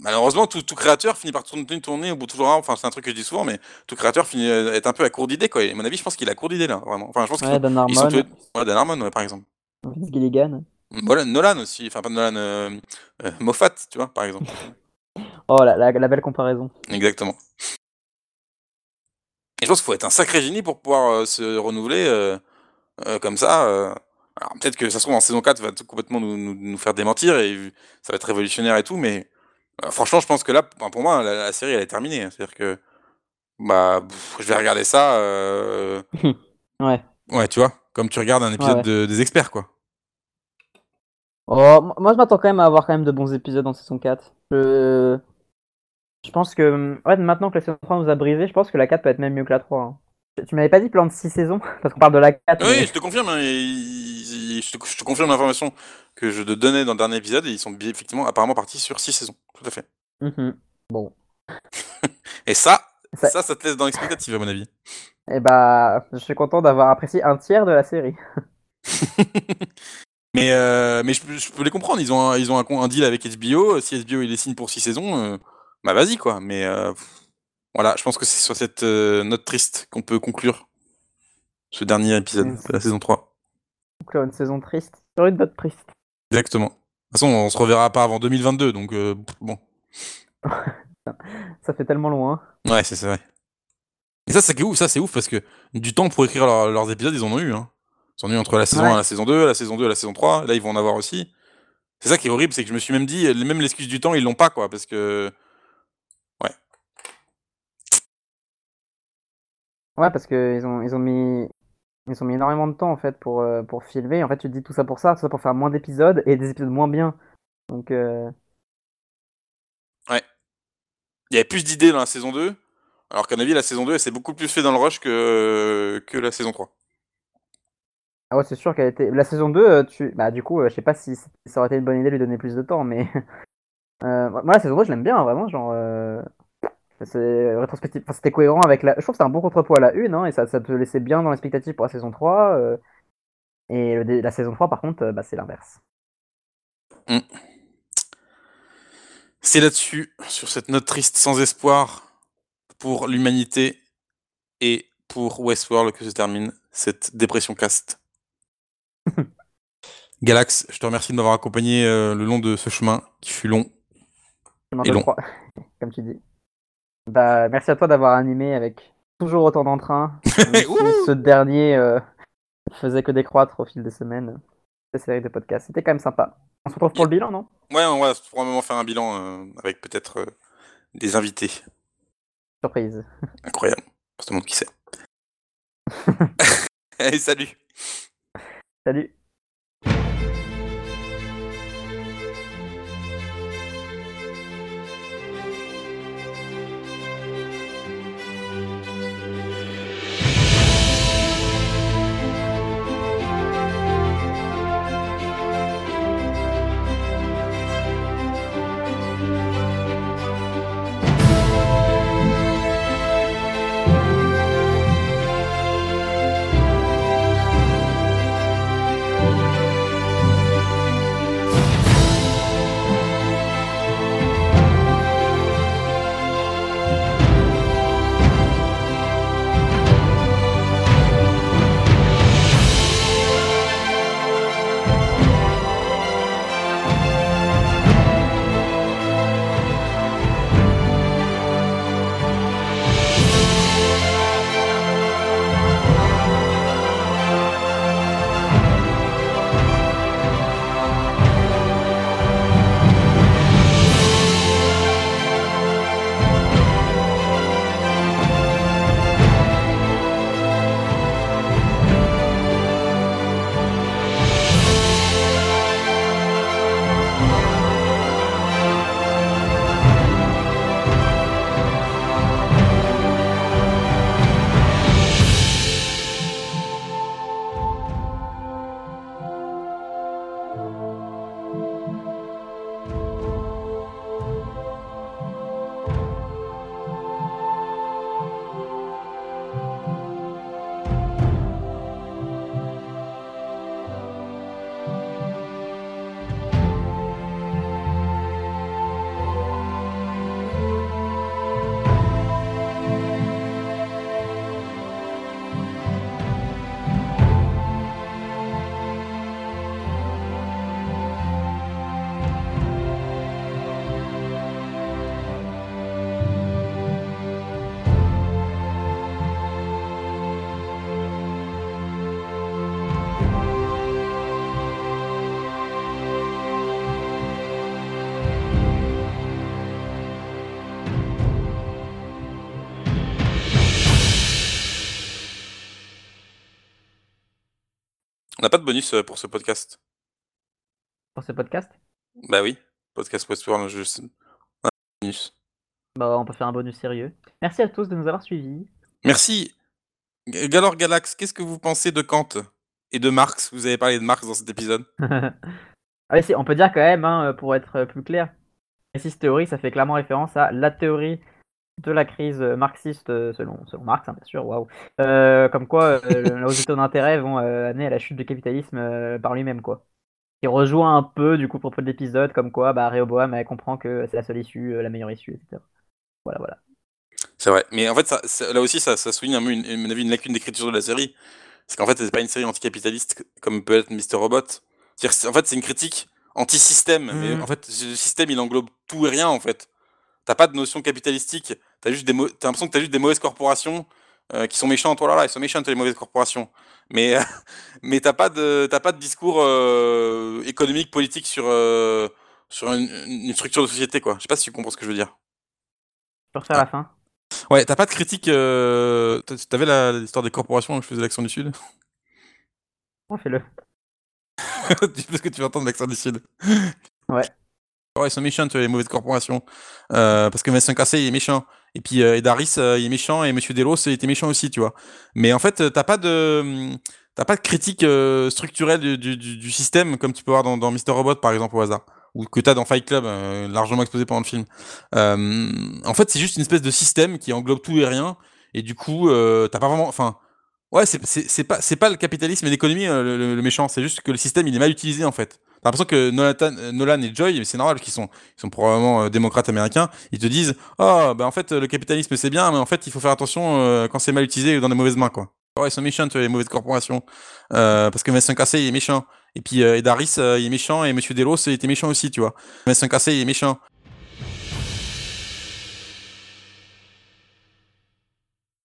Malheureusement, tout, tout créateur finit par tourner, tourner au bout de toujours un. Enfin, c'est un truc que je dis souvent, mais tout créateur finit à être un peu à court d'idées, quoi. Et à mon avis, je pense qu'il a court d'idées, là, vraiment. Enfin, je pense Ouais, Dan Harmon, tous. Ouais, Dan Harmon, ouais, par exemple. Vince Gilligan. Nolan, Nolan aussi, enfin pas Nolan, euh, euh, Moffat, tu vois, par exemple. Oh, la, la, la belle comparaison. Exactement. Et je pense qu'il faut être un sacré génie pour pouvoir euh, se renouveler euh, euh, comme ça. Alors peut-être que ça se trouve en saison 4 va tout complètement nous, nous, nous faire démentir et ça va être révolutionnaire et tout, mais euh, franchement je pense que là, pour moi, la, la série elle est terminée. hein. C'est-à-dire que bah pff, je vais regarder ça. euh, Ouais. Ouais, tu vois, comme tu regardes un épisode ouais. de- des experts, quoi. Oh, mo- moi, je m'attends quand même à avoir quand même de bons épisodes en saison 4. Je, je pense que, ouais, maintenant que la saison 3 nous a brisé, je pense que la 4 peut être même mieux que la 3. hein. Tu- m'avais pas dit plan de 6 saisons? Parce qu'on parle de la 4. Oui, mais- je te confirme, hein, je, te, je te confirme l'information que je te donnais dans le dernier épisode et ils sont effectivement apparemment partis sur 6 saisons, tout à fait. Mhm. Bon. Et ça, Ça- ça, ça te laisse dans l'expectative à mon avis. Et bah, je suis content d'avoir apprécié un tiers de la série. mais euh, mais je, peux- je peux les comprendre, ils ont un, ils ont un deal avec HBO, si HBO il les signe pour 6 saisons, euh, bah vas-y quoi. Mais euh, voilà, je pense que c'est sur cette euh, note triste qu'on peut conclure ce dernier épisode de la saison 3. Donc là, une saison triste. Sur une note triste. Exactement. De toute façon, on se reverra pas avant 2022, donc euh, bon. Ça fait tellement loin. Ouais, c'est c'est vrai. Et ça, c'est ouf, ça c'est ouf parce que du temps pour écrire leur- leurs épisodes, ils en ont eu. Hein. Ils en ont eu entre la saison Ouais. 1 et la saison 2, la saison 2 et la saison 3. Là, ils vont en avoir aussi. C'est ça qui est horrible, c'est que je me suis même dit, même l'excuse du temps, ils l'ont pas, quoi, parce que. Ouais, parce qu'ils ont, ils ont mis. Ils ont mis énormément de temps en fait pour, euh, pour filmer. En fait, tu te dis tout ça pour ça, tout ça pour faire moins d'épisodes et des épisodes moins bien. Donc, euh, Il y avait plus d'idées dans la saison 2, alors qu'à mon avis, la saison 2, elle s'est beaucoup plus fait dans le rush que, que la saison 3. ah ouais, c'est sûr qu'elle était. La saison 2, euh, tu... bah, du coup, euh, je sais pas si ça aurait été une bonne idée de lui donner plus de temps, mais. moi, la saison 2, je l'aime bien, hein, vraiment. Genre, euh, c'est rétrospectif. Enfin, c'était cohérent avec la. Je trouve que c'était un bon contrepoids à la une, hein, et ça, ça te laissait bien dans l'expectative pour la saison 3. euh, Et le dé- la saison 3, par contre, euh, bah, c'est l'inverse. C'est là-dessus, sur cette note triste sans espoir pour l'humanité et pour Westworld que se termine cette dépression cast. Galax, je te remercie de m'avoir accompagné euh, le long de ce chemin qui fut long. Et long. comme tu dis. Bah, merci à toi d'avoir animé avec toujours autant d'entrain. ce dernier euh, faisait que décroître au fil des semaines. Cette série de podcasts. C'était quand même sympa. On se retrouve pour le bilan, non? Ouais, on va probablement faire un bilan euh, avec peut-être euh, des invités. Surprise. Incroyable. Pour tout le monde qui sait. Allez, salut Salut. On n'a pas de bonus euh, pour ce podcast. Pour ce podcast? Bah oui, podcast Westworld, je... on a de bonus. Bah, on peut faire un bonus sérieux. Merci à tous de nous avoir suivis. Merci. G- Galore Galax, qu'est-ce que vous pensez de Kant et de Marx? Vous avez parlé de Marx dans cet épisode. ah si, on peut dire quand même, hein, pour être plus clair, Crisis théorie, ça fait clairement référence à la théorie de la crise marxiste euh, selon, selon Marx, hein, bien sûr, waouh. Euh, comme quoi, euh, des taux d'intérêt vont euh, amener à la chute du capitalisme euh, par lui-même, quoi. Qui rejoint un peu, du coup, propos de l'épisode, comme quoi, bah, Rehoboam elle comprend que c'est la seule issue, euh, la meilleure issue, etc. Voilà, voilà. C'est vrai. Mais en fait, ça, ça- là aussi, ça, ça souligne un peu, une, à mon avis, une lacune d'écriture de la série. C'est qu'en fait, c'est pas une série anticapitaliste comme peut être Mr. Robot. En fait, c'est une critique anti-système. Mais Mhm. en fait, le système, il englobe tout et rien, en fait. T'as pas de notion capitalistique. T'as juste des mau- t'as l'impression que t'as juste des mauvaises corporations euh, qui sont méchantes. Oh là là, ils sont méchantes, les mauvaises corporations. Mais, mais t'as pas de, t'as pas de discours euh, économique, politique sur, euh, sur une, une structure de société, quoi. Je sais pas si tu comprends ce que je veux dire. Je peux refaire la fin. Ouais, t'as pas de critique. T'a- T'avais la- l'histoire des corporations où je faisais l'accent du Sud? On fait le. Parce que tu veux entendre l'accent du Sud. Ouais. Ouais, ils sont méchants, les mauvaises corporations. Euh, parce que Vincent Cassé, il est méchant. Et puis euh, Edaris, euh, il est méchant. Et Monsieur Delos, il était méchant aussi, tu vois. Mais en fait, euh, t'as pas de. hum, T'as pas de critique euh, structurelle du, système, comme tu peux voir dans, Mr. Robot, par exemple, au hasard. Ou que t'as dans Fight Club, largement exposé pendant le film. En fait, c'est juste une espèce de système qui englobe tout et rien. Et du coup, t'as pas vraiment. Enfin. Ouais, c'est- pas, c'est pas le capitalisme et l'économie le méchant, c'est juste que le système il est mal utilisé en fait. T'as l'impression que Nolan, euh, Nolan et Joy, c'est normal qu'ils sont, ils sont probablement euh, démocrates américains, ils te disent Oh, bah en fait, le capitalisme c'est bien, mais en fait, il faut faire attention euh, quand c'est mal utilisé ou dans des mauvaises mains, quoi. Ouais, ils sont méchants, les mauvaises corporations. Euh, parce que Vincent Cassé, il est méchant. Et puis Edaris, euh, il est méchant, et Monsieur Delos, il était méchant aussi, tu vois. Vincent Cassé, il est méchant.